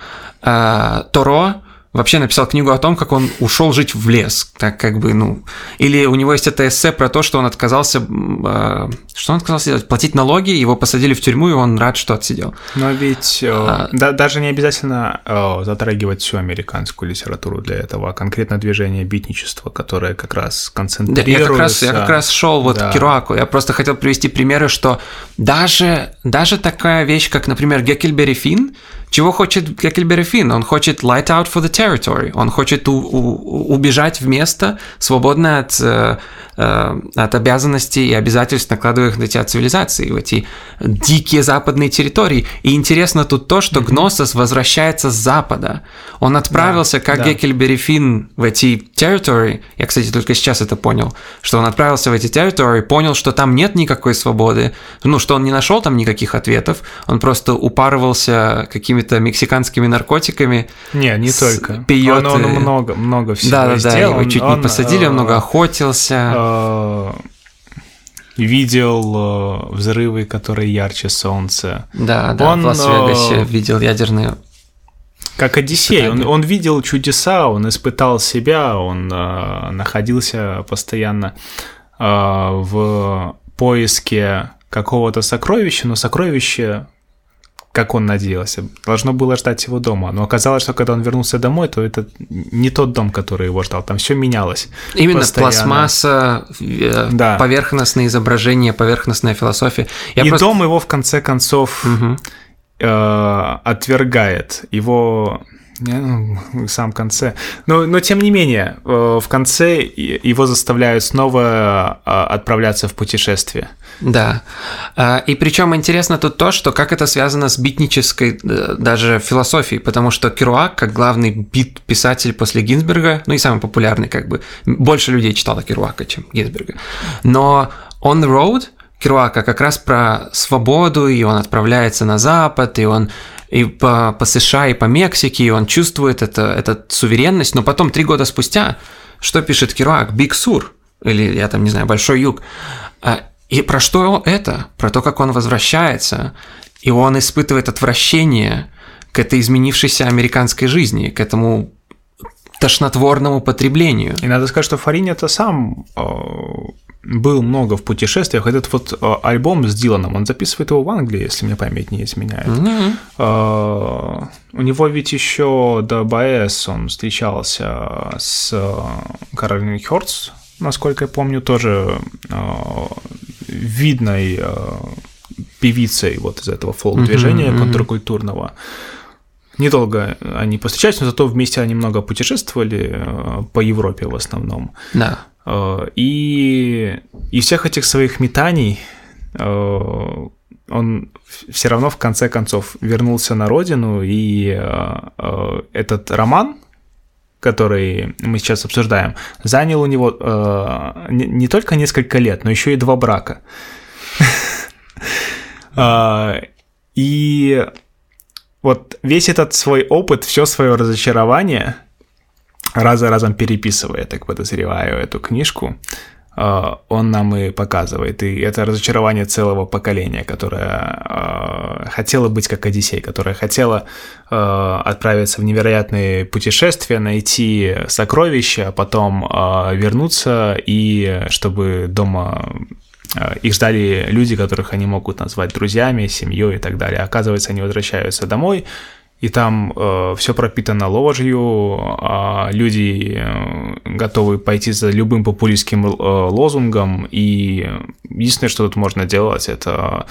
Э, Торо вообще написал книгу о том, как он ушел жить в лес, так как бы, ну, или у него есть это эссе про то, что он отказался, э, что он отказался делать, платить налоги, его посадили в тюрьму, и он рад, что отсидел. Но ведь э, а, да, даже не обязательно э, затрагивать всю американскую литературу для этого, а конкретно движение битничества, которое как раз концентрируется. Да, я как раз, я как раз шел вот да. к Керуаку, я просто хотел привести примеры, что даже, даже такая вещь, как, например, Геккельбери Финн, чего хочет Геккельбери Финн? Он хочет light out for the territory. Он хочет у, у, убежать в место, свободное от э, Э, от обязанностей и обязательств, накладываемых на тебя цивилизации, в эти дикие западные территории. И интересно тут то, что Гносос возвращается с запада. Он отправился, да, как да. Геккельбери Финн, в эти территории. Я, кстати, только сейчас это понял, что он отправился в эти территории, понял, что там нет никакой свободы, ну, что он не нашел там никаких ответов, он просто упарывался какими-то мексиканскими наркотиками. Не, не только. Пьет. Он, он много, много всего да, да, сделал. Да, его чуть он, не посадили, он много охотился Э, видел э, взрывы, которые ярче солнца. Да, да, он, в Лас-Вегасе э, видел ядерные как Одиссей, он, он видел чудеса, он испытал себя, он э, находился постоянно э, в поиске какого-то сокровища, но сокровище как он надеялся. Должно было ждать его дома. Но оказалось, что когда он вернулся домой, то это не тот дом, который его ждал. Там все менялось. Именно постоянно. пластмасса, э, да. поверхностное изображение, поверхностная философия. Я И просто... дом его в конце концов угу. э, отвергает. Его в самом конце. Но, но тем не менее, э, в конце его заставляют снова э, отправляться в путешествие. Да. А, и причем интересно тут то, что как это связано с битнической э, даже философией, потому что Керуак, как главный бит-писатель после Гинзберга, ну и самый популярный, как бы, больше людей читало Керуака, чем Гинзберга. Но On the Road Керуака как раз про свободу, и он отправляется на Запад, и он и по, по США, и по Мексике, и он чувствует это, эту суверенность, но потом три года спустя, что пишет Керуак? Биг Сур, или я там не знаю, Большой Юг. А, и про что это? Про то, как он возвращается, и он испытывает отвращение к этой изменившейся американской жизни, к этому тошнотворному потреблению. И надо сказать, что Фарини это сам э, был много в путешествиях. Этот вот э, альбом с Диланом, он записывает его в Англии, если мне память не изменяет. Mm-hmm. У него ведь еще до БС он встречался с Каролиной Хёртс, насколько я помню, тоже видной певицей вот из этого фолк-движения mm-hmm. контркультурного. Недолго они постречались, но зато вместе они много путешествовали по Европе в основном. Да. Э, и из всех этих своих метаний э, он все равно в конце концов вернулся на родину, и этот роман, который мы сейчас обсуждаем, занял у него не только несколько лет, но еще и два брака. <laughs> И вот весь этот свой опыт, все свое разочарование, раз за разом переписывая, так подозреваю, эту книжку, он нам и показывает. И это разочарование целого поколения, которое хотело быть как Одиссей, которое хотело отправиться в невероятные путешествия, найти сокровища, а потом вернуться и чтобы дома их ждали люди, которых они могут назвать друзьями, семьей и так далее. Оказывается, они возвращаются домой, и там э, все пропитано ложью, а люди э, готовы пойти за любым популистским э, лозунгом, и единственное, что тут можно делать, это Э,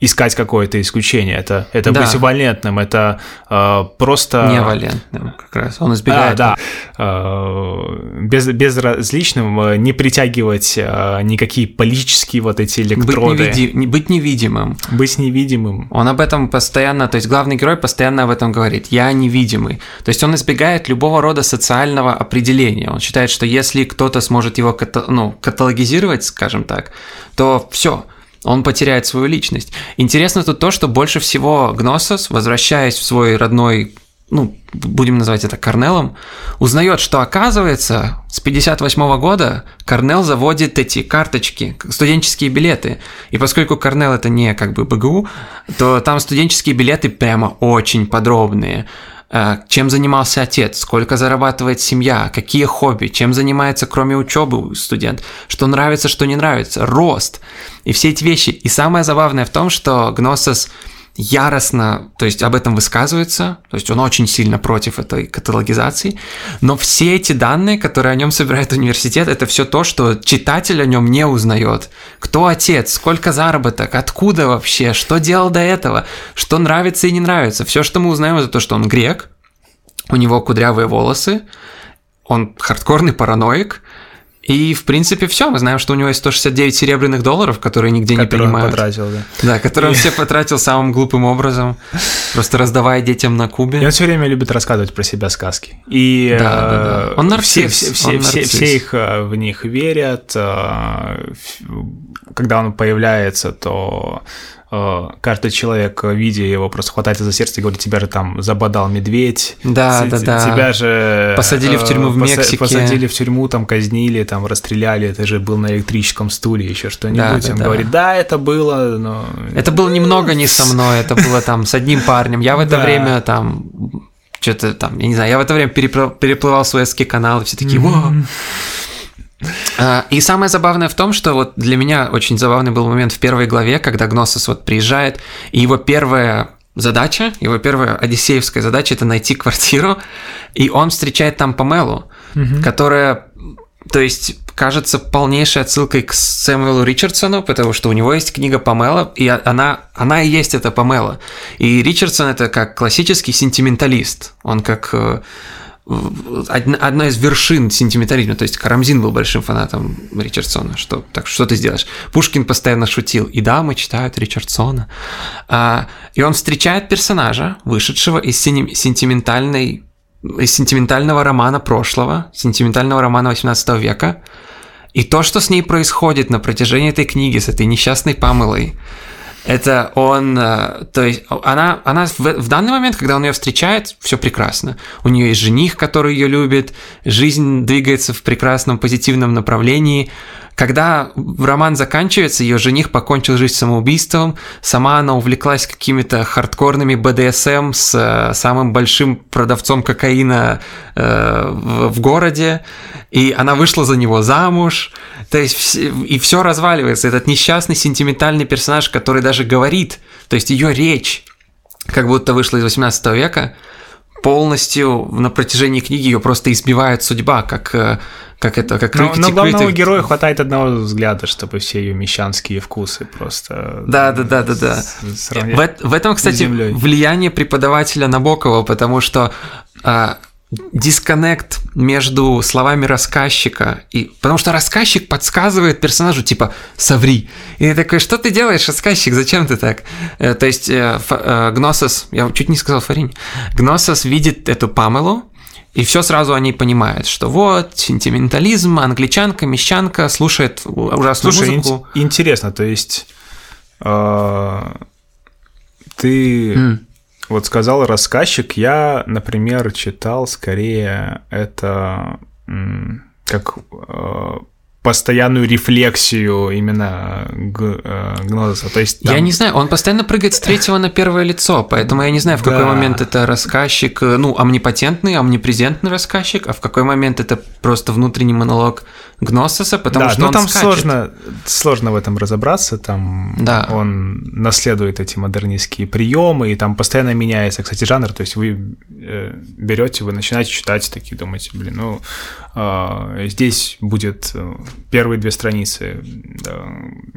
искать какое-то исключение. Это, это Да. быть валентным, это э, просто... Невалентным как раз. Он избегает. Да, да. Э, без, безразличным, э, не притягивать э, никакие политические вот эти Быть, электроды. невиди- не- быть невидимым. Быть невидимым. Он об этом постоянно, то есть главный герой постоянно об этом говорит. Я невидимый. То есть он избегает любого рода социального определения. Он считает, что если кто-то сможет его ката- ну, каталогизировать, скажем так, то все, он потеряет свою личность. Интересно тут то, что больше всего Гносос, возвращаясь в свой родной ну, будем называть это Корнелом, узнает, что оказывается с 58 года Корнел заводит эти карточки, студенческие билеты. И поскольку Корнел это не как бы БГУ, то там студенческие билеты прямо очень подробные. Э, Чем занимался отец, сколько зарабатывает семья, какие хобби, чем занимается кроме учебы студент, что нравится, что не нравится, рост. И все эти вещи. И самое забавное в том, что Гносос яростно, то есть об этом высказывается, то есть он очень сильно против этой каталогизации, но все эти данные, которые о нем собирает университет, это все то, что читатель о нем не узнает. Кто отец, сколько заработок, откуда вообще, что делал до этого, что нравится и не нравится. Все, что мы узнаем, это то, что он грек, у него кудрявые волосы, он хардкорный параноик, и, в принципе, все. Мы знаем, что у него есть 169 серебряных долларов, которые нигде не который он принимают. потратил, да. Да, который он все потратил самым глупым образом, просто раздавая детям на И Кубе. он все время любит рассказывать про себя сказки. И Да, да, да. э, Он нарцисс, Все, все, он все- нарцисс. все их э, в них верят. э, Когда он появляется, то каждый человек, э, видя его, просто хватается за сердце и говорит, тебя же там забодал медведь. Да, да, да. Тебя же... Посадили в тюрьму в поса- Мексике. Посадили в тюрьму, там казнили, там расстреляли, ты же был на электрическом стуле, еще что-нибудь. Да, он да. говорит, да, это было, но... Это было немного не <laughs> со мной, это было там с одним парнем. Я в это <laughs> Да. время там что-то там, я не знаю, я в это время перепл- переплывал Суэцкий канал, и все такие, «Во!» <laughs> А, И самое забавное в том, что вот для меня очень забавный был момент в первой главе, когда Гносос вот приезжает, и его первая задача, его первая одиссеевская задача – это найти квартиру, и он встречает там Памелу, которая, то есть, кажется полнейшей отсылкой к Сэмюэлу Ричардсону, потому что у него есть книга Памела, и она, она и есть эта Памела. И Ричардсон – это как классический сентименталист, он как э, одна из вершин сентиментализма. То есть Карамзин был большим фанатом Ричардсона. Что, так что ты сделаешь? Пушкин постоянно шутил. И дамы читают Ричардсона. А, и он встречает персонажа, вышедшего из сентиментальной из сентиментального романа прошлого, сентиментального романа 18 века, и то, что с ней происходит на протяжении этой книги, с этой несчастной Памелой, это он, э, то есть она, она в, в данный момент, когда он ее встречает, все прекрасно. У нее есть жених, который ее любит, жизнь двигается в прекрасном позитивном направлении. Когда роман заканчивается, ее жених покончил жизнь самоубийством, сама она увлеклась какими-то хардкорными БДСМ с э, самым большим продавцом кокаина э, в, в городе, и она вышла за него замуж, то есть и все разваливается. Этот несчастный сентиментальный персонаж, который даже говорит, то есть ее речь, как будто вышла из 18 века, полностью на протяжении книги ее просто избивает судьба, как, э, как это, как Но, но главному крики- герою хватает одного взгляда, чтобы все ее мещанские вкусы просто... Да, да, да, да, да. В, в этом, кстати, влияние преподавателя Набокова, потому что а, дисконнект между словами рассказчика и потому что рассказчик подсказывает персонажу типа соври и ты такой что ты делаешь рассказчик зачем ты так Э, то есть э, Ф- э, Гносос я чуть не сказал Фаринь Гносос видит эту Памелу и все сразу они понимают, что вот, сентиментализм, англичанка, мещанка, слушает ужасную Слушай, музыку. ин- интересно, то есть э, ты М. вот сказал рассказчик, я, например, читал скорее это как э, постоянную рефлексию именно э, Гнозиса. То есть там... Я не знаю, он постоянно прыгает с третьего на первое лицо, поэтому я не знаю, в какой да. момент это рассказчик, э, ну, омнипотентный, омнипрезентный рассказчик, а в какой момент это просто внутренний монолог Гнососа, потому да, что ну, он там скачет. сложно, сложно в этом разобраться, там да. он наследует эти модернистские приемы, и там постоянно меняется, кстати, жанр, то есть вы э, берете, вы начинаете читать, такие думаете, блин, ну, э, здесь будет э, первые две страницы э,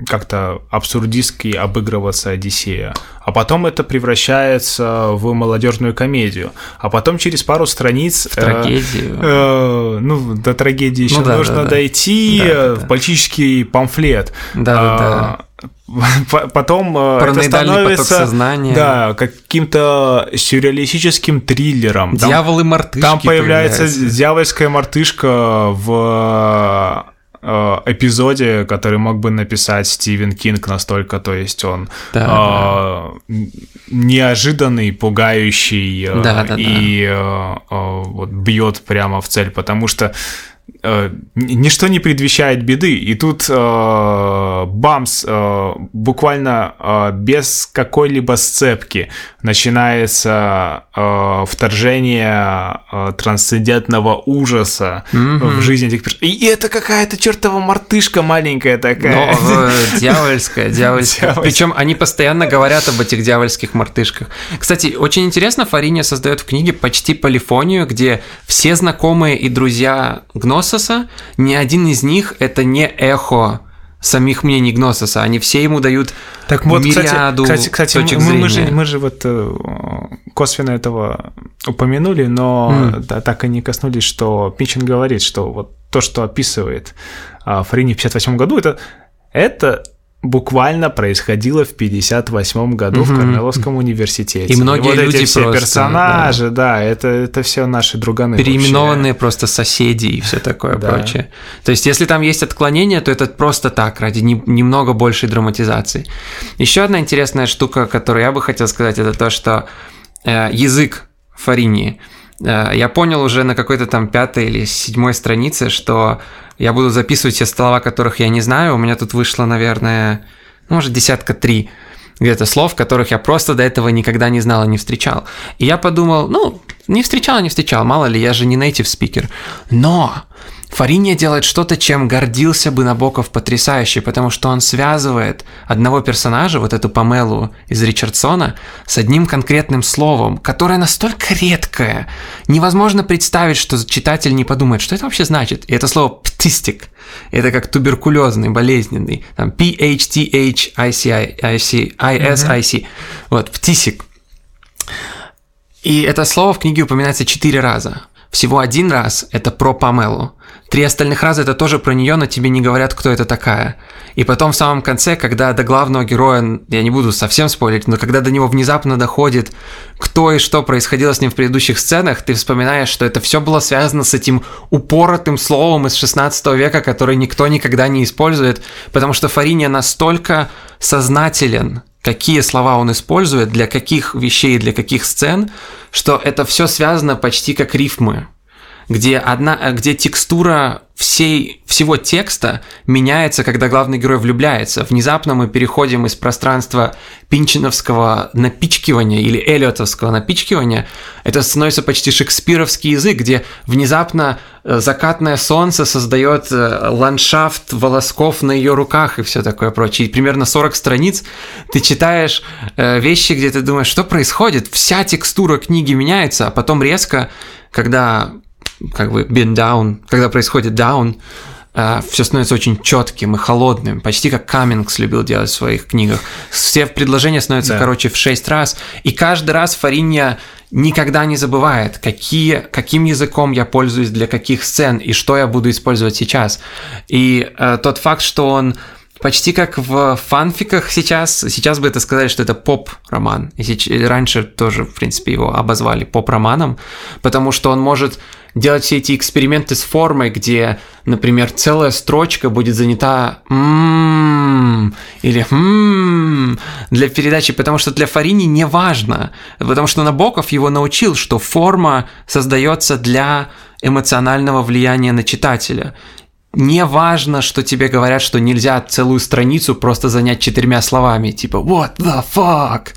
как-то абсурдистски обыгрываться Одиссея, а потом это превращается в молодежную комедию, а потом через пару страниц... В трагедию. Э, ну, до трагедии еще ну, да, нужно да, да. дойти, да, да, в политический памфлет. Да, да, да. Потом э, это становится да, каким-то сюрреалистическим триллером. Дьявол и мартышки Там появляется появляются. дьявольская мартышка в э, эпизоде, который мог бы написать Стивен Кинг настолько, то есть он да, э, да. неожиданный, пугающий э, да, да, и да. Э, э, вот бьет прямо в цель, потому что Э, ничто не предвещает беды. И тут э, Бамс э, буквально э, без какой-либо сцепки начинается э, вторжение э, трансцендентного ужаса mm-hmm. в жизнь этих персонажей. И это какая-то чертова мартышка маленькая такая. Но, э, дьявольская, дьявольская. Причем они постоянно говорят об этих дьявольских мартышках. Кстати, очень интересно, Фариня создает в книге почти полифонию, где все знакомые и друзья Гнососа, ни один из них это не эхо самих мнений Гнососа, они все ему дают так вот, мириаду кстати, кстати, точек мы, мы, же, мы же вот э, косвенно этого упомянули, но mm. да, так и не коснулись, что Пинчин говорит, что вот то, что описывает а, Фарини в 58 году, это, это буквально происходило в 58 году угу. в Корнелловском университете. И многие и вот люди эти все просто, персонажи, да, да это, это все наши друганы. Переименованные вообще. просто соседи и все такое да. прочее. То есть, если там есть отклонения, то это просто так, ради не, немного большей драматизации. Еще одна интересная штука, которую я бы хотел сказать, это то, что э, язык Фарини – я понял уже на какой-то там пятой или седьмой странице, что я буду записывать все слова, которых я не знаю. У меня тут вышло, наверное, ну, может, десятка три где-то слов, которых я просто до этого никогда не знал и не встречал. И я подумал, ну, не встречал, не встречал, мало ли, я же не native спикер. Но Фариния делает что-то, чем гордился бы Набоков потрясающе, потому что он связывает одного персонажа, вот эту Памелу из Ричардсона, с одним конкретным словом, которое настолько редкое, невозможно представить, что читатель не подумает, что это вообще значит. И это слово «птистик». Это как туберкулезный, болезненный. Там P-H-T-H-I-C-I-C-I-S-I-C. Вот, «птисик». И это слово в книге упоминается четыре раза. Всего один раз это про Памелу. Три остальных раза это тоже про нее, но тебе не говорят, кто это такая. И потом в самом конце, когда до главного героя, я не буду совсем спойлерить, но когда до него внезапно доходит, кто и что происходило с ним в предыдущих сценах, ты вспоминаешь, что это все было связано с этим упоротым словом из 16 века, который никто никогда не использует, потому что Фариния настолько сознателен, какие слова он использует, для каких вещей, для каких сцен, что это все связано почти как рифмы где, одна, где текстура всей, всего текста меняется, когда главный герой влюбляется. Внезапно мы переходим из пространства пинчиновского напичкивания или эллиотовского напичкивания. Это становится почти шекспировский язык, где внезапно э, закатное солнце создает э, ландшафт волосков на ее руках и все такое прочее. И примерно 40 страниц ты читаешь э, вещи, где ты думаешь, что происходит? Вся текстура книги меняется, а потом резко, когда как бы been down, когда происходит down, Uh, все становится очень четким и холодным, почти как Каммингс любил делать в своих книгах. Все предложения становятся да. короче в шесть раз, и каждый раз Фаринья никогда не забывает, какие, каким языком я пользуюсь для каких сцен и что я буду использовать сейчас. И uh, тот факт, что он почти как в фанфиках сейчас. Сейчас бы это сказали, что это поп-роман. И раньше тоже, в принципе, его обозвали поп-романом, потому что он может делать все эти эксперименты с формой, где, например, целая строчка будет занята или для передачи, потому что для Фарини не важно, потому что Набоков его научил, что форма создается для эмоционального влияния на читателя. не важно, что тебе говорят, что нельзя целую страницу просто занять четырьмя словами, типа «What the fuck?».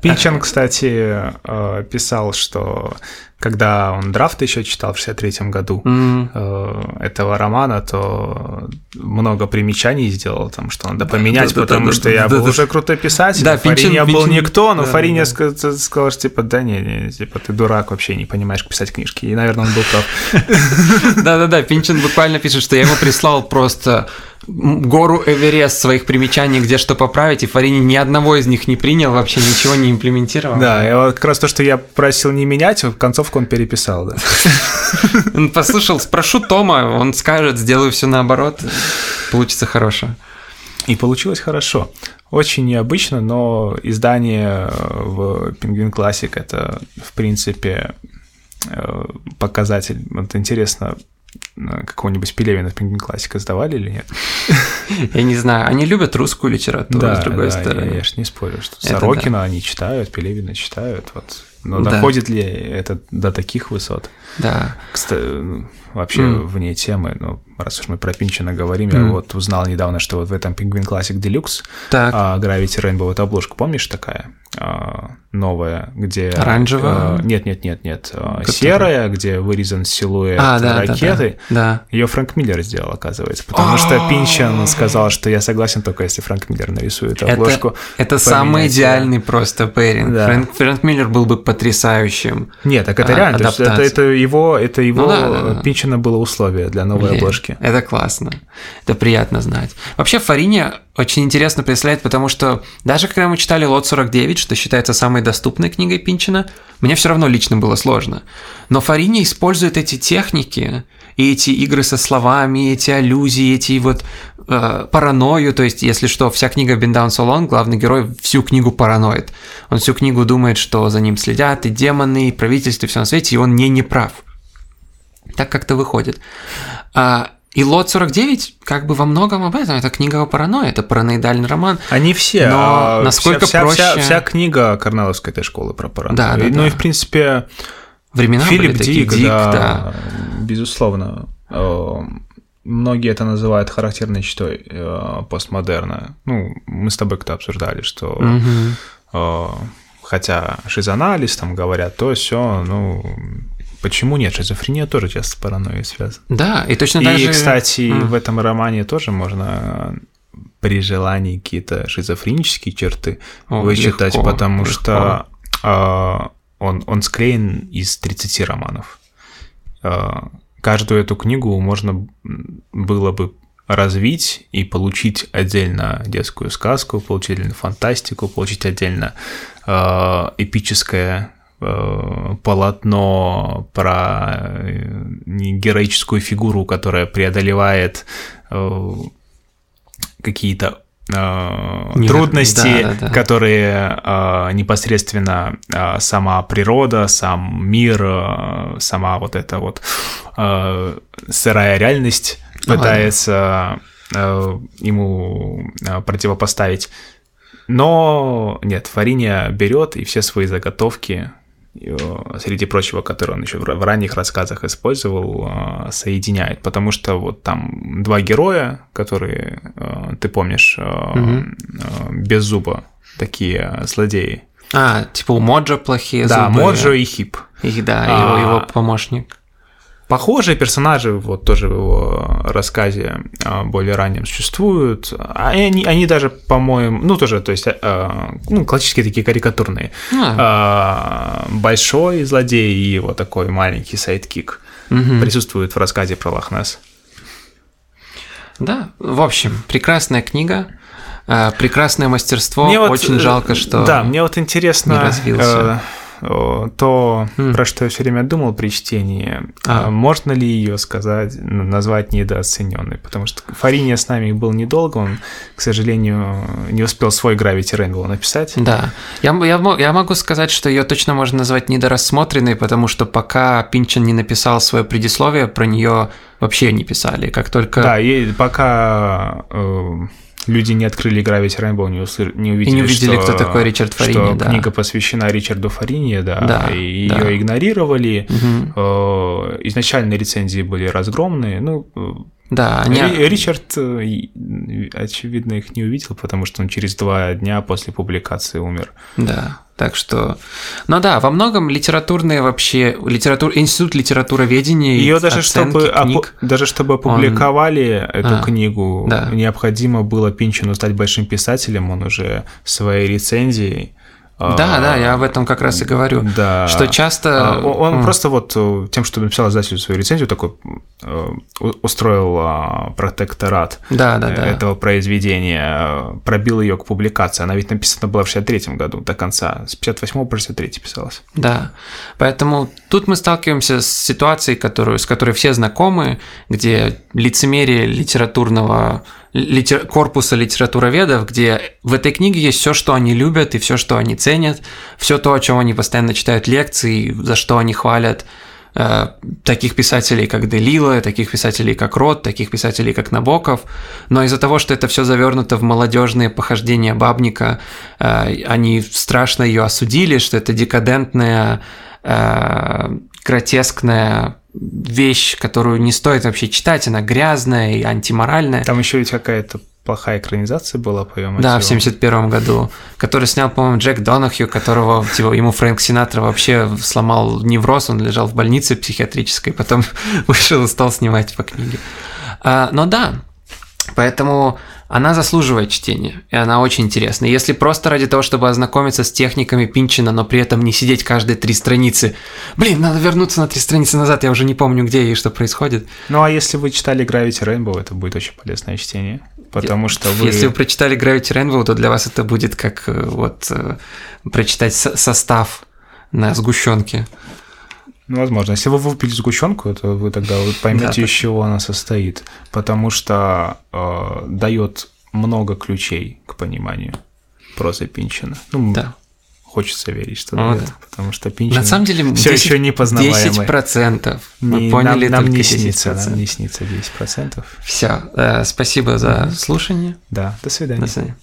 Пинчен, кстати, э, писал, что когда он драфт еще читал в 63 году mm. этого романа, то много примечаний сделал, там, что надо поменять, да, потому да, что да, я был уже крутой писатель, да, Фариня Пинчин, был Пинчин, никто, но да, Фариня да. сказал, что типа, да не, не, типа, ты дурак, вообще не понимаешь, как писать книжки. И, наверное, он был прав. <laughs> Да-да-да, Пинчин буквально пишет, что я ему прислал просто гору Эверест своих примечаний, где что поправить, и Фарини ни одного из них не принял, вообще ничего не имплементировал. Да, и вот как раз то, что я просил не менять, концовку он переписал, да. <laughs> Он послушал, спрошу Тома, он скажет, сделаю все наоборот, получится хорошо. И получилось хорошо. Очень необычно, но издание в Penguin Classic это, в принципе, э, показатель. Вот интересно, какого-нибудь Пелевина в Пингвин Классика сдавали или нет? Я не знаю. Они любят русскую литературу, да, с другой да, стороны. Я, я же не спорю, что это Сорокина да. они читают, Пелевина читают. Вот. Но да. доходит ли это до таких высот? Да. Кстати, вообще mm. вне темы, но раз уж мы про Пинчина говорим, mm. я вот узнал недавно, что вот в этом Penguin Classic Deluxe так. а, Gravity Rainbow, вот обложка, помнишь такая? А, новая, где... Оранжевая? А, нет, нет, нет, нет. А, серая, где вырезан силуэт а, да, ракеты. Да, да, да. Ее Фрэнк Миллер сделал, оказывается. Потому что Пинчан сказал, что я согласен только если Фрэнк Миллер нарисует обложку. Это, это самый идеальный просто пэринг. Да. Фрэнк, Фрэнк Миллер был бы потрясающим. Нет, так это а, реально. Это, это его, это его ну, да, да, да. Пинчина было условие для новой Блин, обложки. Это классно. Это приятно знать. Вообще Фарине очень интересно представляет, потому что даже когда мы читали Лот 49, что считается самой доступной книгой Пинчина, мне все равно лично было сложно. Но Фарини использует эти техники и эти игры со словами, эти аллюзии, эти вот э, паранойю, то есть, если что, вся книга Been Down So Long, главный герой всю книгу параноид. Он всю книгу думает, что за ним следят и демоны, и правительство, и все на свете, и он не неправ. Так как-то выходит. А, и Лот 49 как бы во многом об этом. Это книга о паранойи, это параноидальный роман. Они все. Но а, насколько вся, проще... Вся, вся книга Карнеловской этой школы про паранойю. Да, да, ну да. и, в принципе, Времена Филипп были такие, Дик, Дик да, да. безусловно. Э, многие это называют характерной чертой э, постмодерна. Ну, мы с тобой как-то обсуждали, что угу. хотя шизоанализ там говорят, то все, ну, Почему нет? Шизофрения тоже часто с паранойей связана. Да, и точно так и, же... И, кстати, mm. в этом романе тоже можно при желании какие-то шизофренические черты О, вычитать, легко, потому легко. что э, он, он склеен из 30 романов. Э, каждую эту книгу можно было бы развить и получить отдельно детскую сказку, получить отдельно фантастику, получить отдельно э, эпическое Э, полотно про э, героическую фигуру, которая преодолевает э, какие-то Мир. трудности, да, да, да. которые э, непосредственно э, сама природа, сам мир, э, сама вот эта вот э, сырая реальность пытается э, ему противопоставить. Но нет, Фариния берет и все свои заготовки среди прочего, которые он еще в ранних рассказах использовал, а, соединяет, потому что вот там два героя, которые, а, ты помнишь, угу. без зуба, такие злодеи. А, типа у Моджо плохие да, зубы. Да, Моджо и Хип. Их, да, а, его, его помощник. Похожие персонажи, вот тоже в его рассказе а, более раннем существуют. А они, они даже, по-моему, ну тоже, то есть, а, ну, классические такие карикатурные. А. Большой злодей и его такой маленький sidekick угу. присутствуют в рассказе про Лохнес. Да, в общем, прекрасная книга. Прекрасное мастерство. Мне Очень вот, жалко, что. Да, мне вот интересно. Не развился. Э, то, mm. про что я все время думал при чтении, а. можно ли ее сказать, назвать недооцененной? Потому что Фаринья с нами был недолго, он, к сожалению, не успел свой Gravity Rainbow написать. Да, я, я, я могу сказать, что ее точно можно назвать недорассмотренной, потому что пока Пинчен не написал свое предисловие, про нее вообще не писали. Как только... Да, и пока... Э, Люди не открыли Gravity Rainbow, не, услы... не увидели, И не увидели, что, кто такой Ричард Фарини, что да. книга посвящена Ричарду Фарине, да, Да, и да. ее игнорировали. Мгм. Э, Изначальные рецензии были разгромные. Ну, э, Да, они... Ри- Ричард, э, и- очевидно, их не увидел, потому что он через два дня после публикации умер. Да, так что... Ну да, во многом литературные вообще... Литератур... Институт литературоведения и Ее даже оценки чтобы, опу- книг... даже чтобы опубликовали эту А, книгу, да. необходимо было Пинчину стать большим писателем, он уже своей рецензией. Да, а, да, я об этом как раз и говорю. Да. Что часто... А, Он М, просто вот э, тем, что написал издателю свою рецензию, такой э, устроил а, протекторат Да, да, э, да. этого произведения, э, пробил ее к публикации. Она ведь написана была в 63 году до конца, с 58 по 63 писалась. Да, поэтому тут мы сталкиваемся с ситуацией, которую, с которой все знакомы, где лицемерие литературного литер- корпуса литературоведов, где в этой книге есть все, что они любят и все, что они ценят, все то, о чем они постоянно читают лекции, за что они хвалят э, таких писателей, как Делила, таких писателей, как Рот, таких писателей, как Набоков, но из-за того, что это все завернуто в молодежные похождения бабника, э, они страшно ее осудили, что это декадентная, э, гротескная вещь, которую не стоит вообще читать, она грязная и антиморальная. Там еще ведь какая-то плохая экранизация была по ее Да, в 71 году, который снял, по-моему, Джек Донахью, которого типа, ему Фрэнк Синатра вообще сломал невроз, он лежал в больнице психиатрической, потом <laughs> вышел и стал снимать по книге. А, но да, поэтому она заслуживает чтения, и она очень интересна. Если просто ради того, чтобы ознакомиться с техниками Пинчина, но при этом не сидеть каждые три страницы, блин, надо вернуться на три страницы назад, я уже не помню, где и что происходит. Ну а если вы читали Gravity Rainbow, это будет очень полезное чтение, потому что вы... Если вы прочитали Gravity Rainbow, то для вас это будет как э, вот э, прочитать со- состав на сгущенке. Ну, возможно. Если вы выпили сгущенку, то вы тогда вы <laughs> поймете, Да, из чего она состоит. Потому что э, дает много ключей к пониманию прозы Пинчина. Ну, Да. хочется верить, что дает, да. потому что Пинчин На самом деле, все 10, еще непознаваемый. 10%. Мы Не- поняли нам, нам только не 10%. снится, нам не снится 10%. Все. спасибо за слушание. Да, до свидания. До свидания.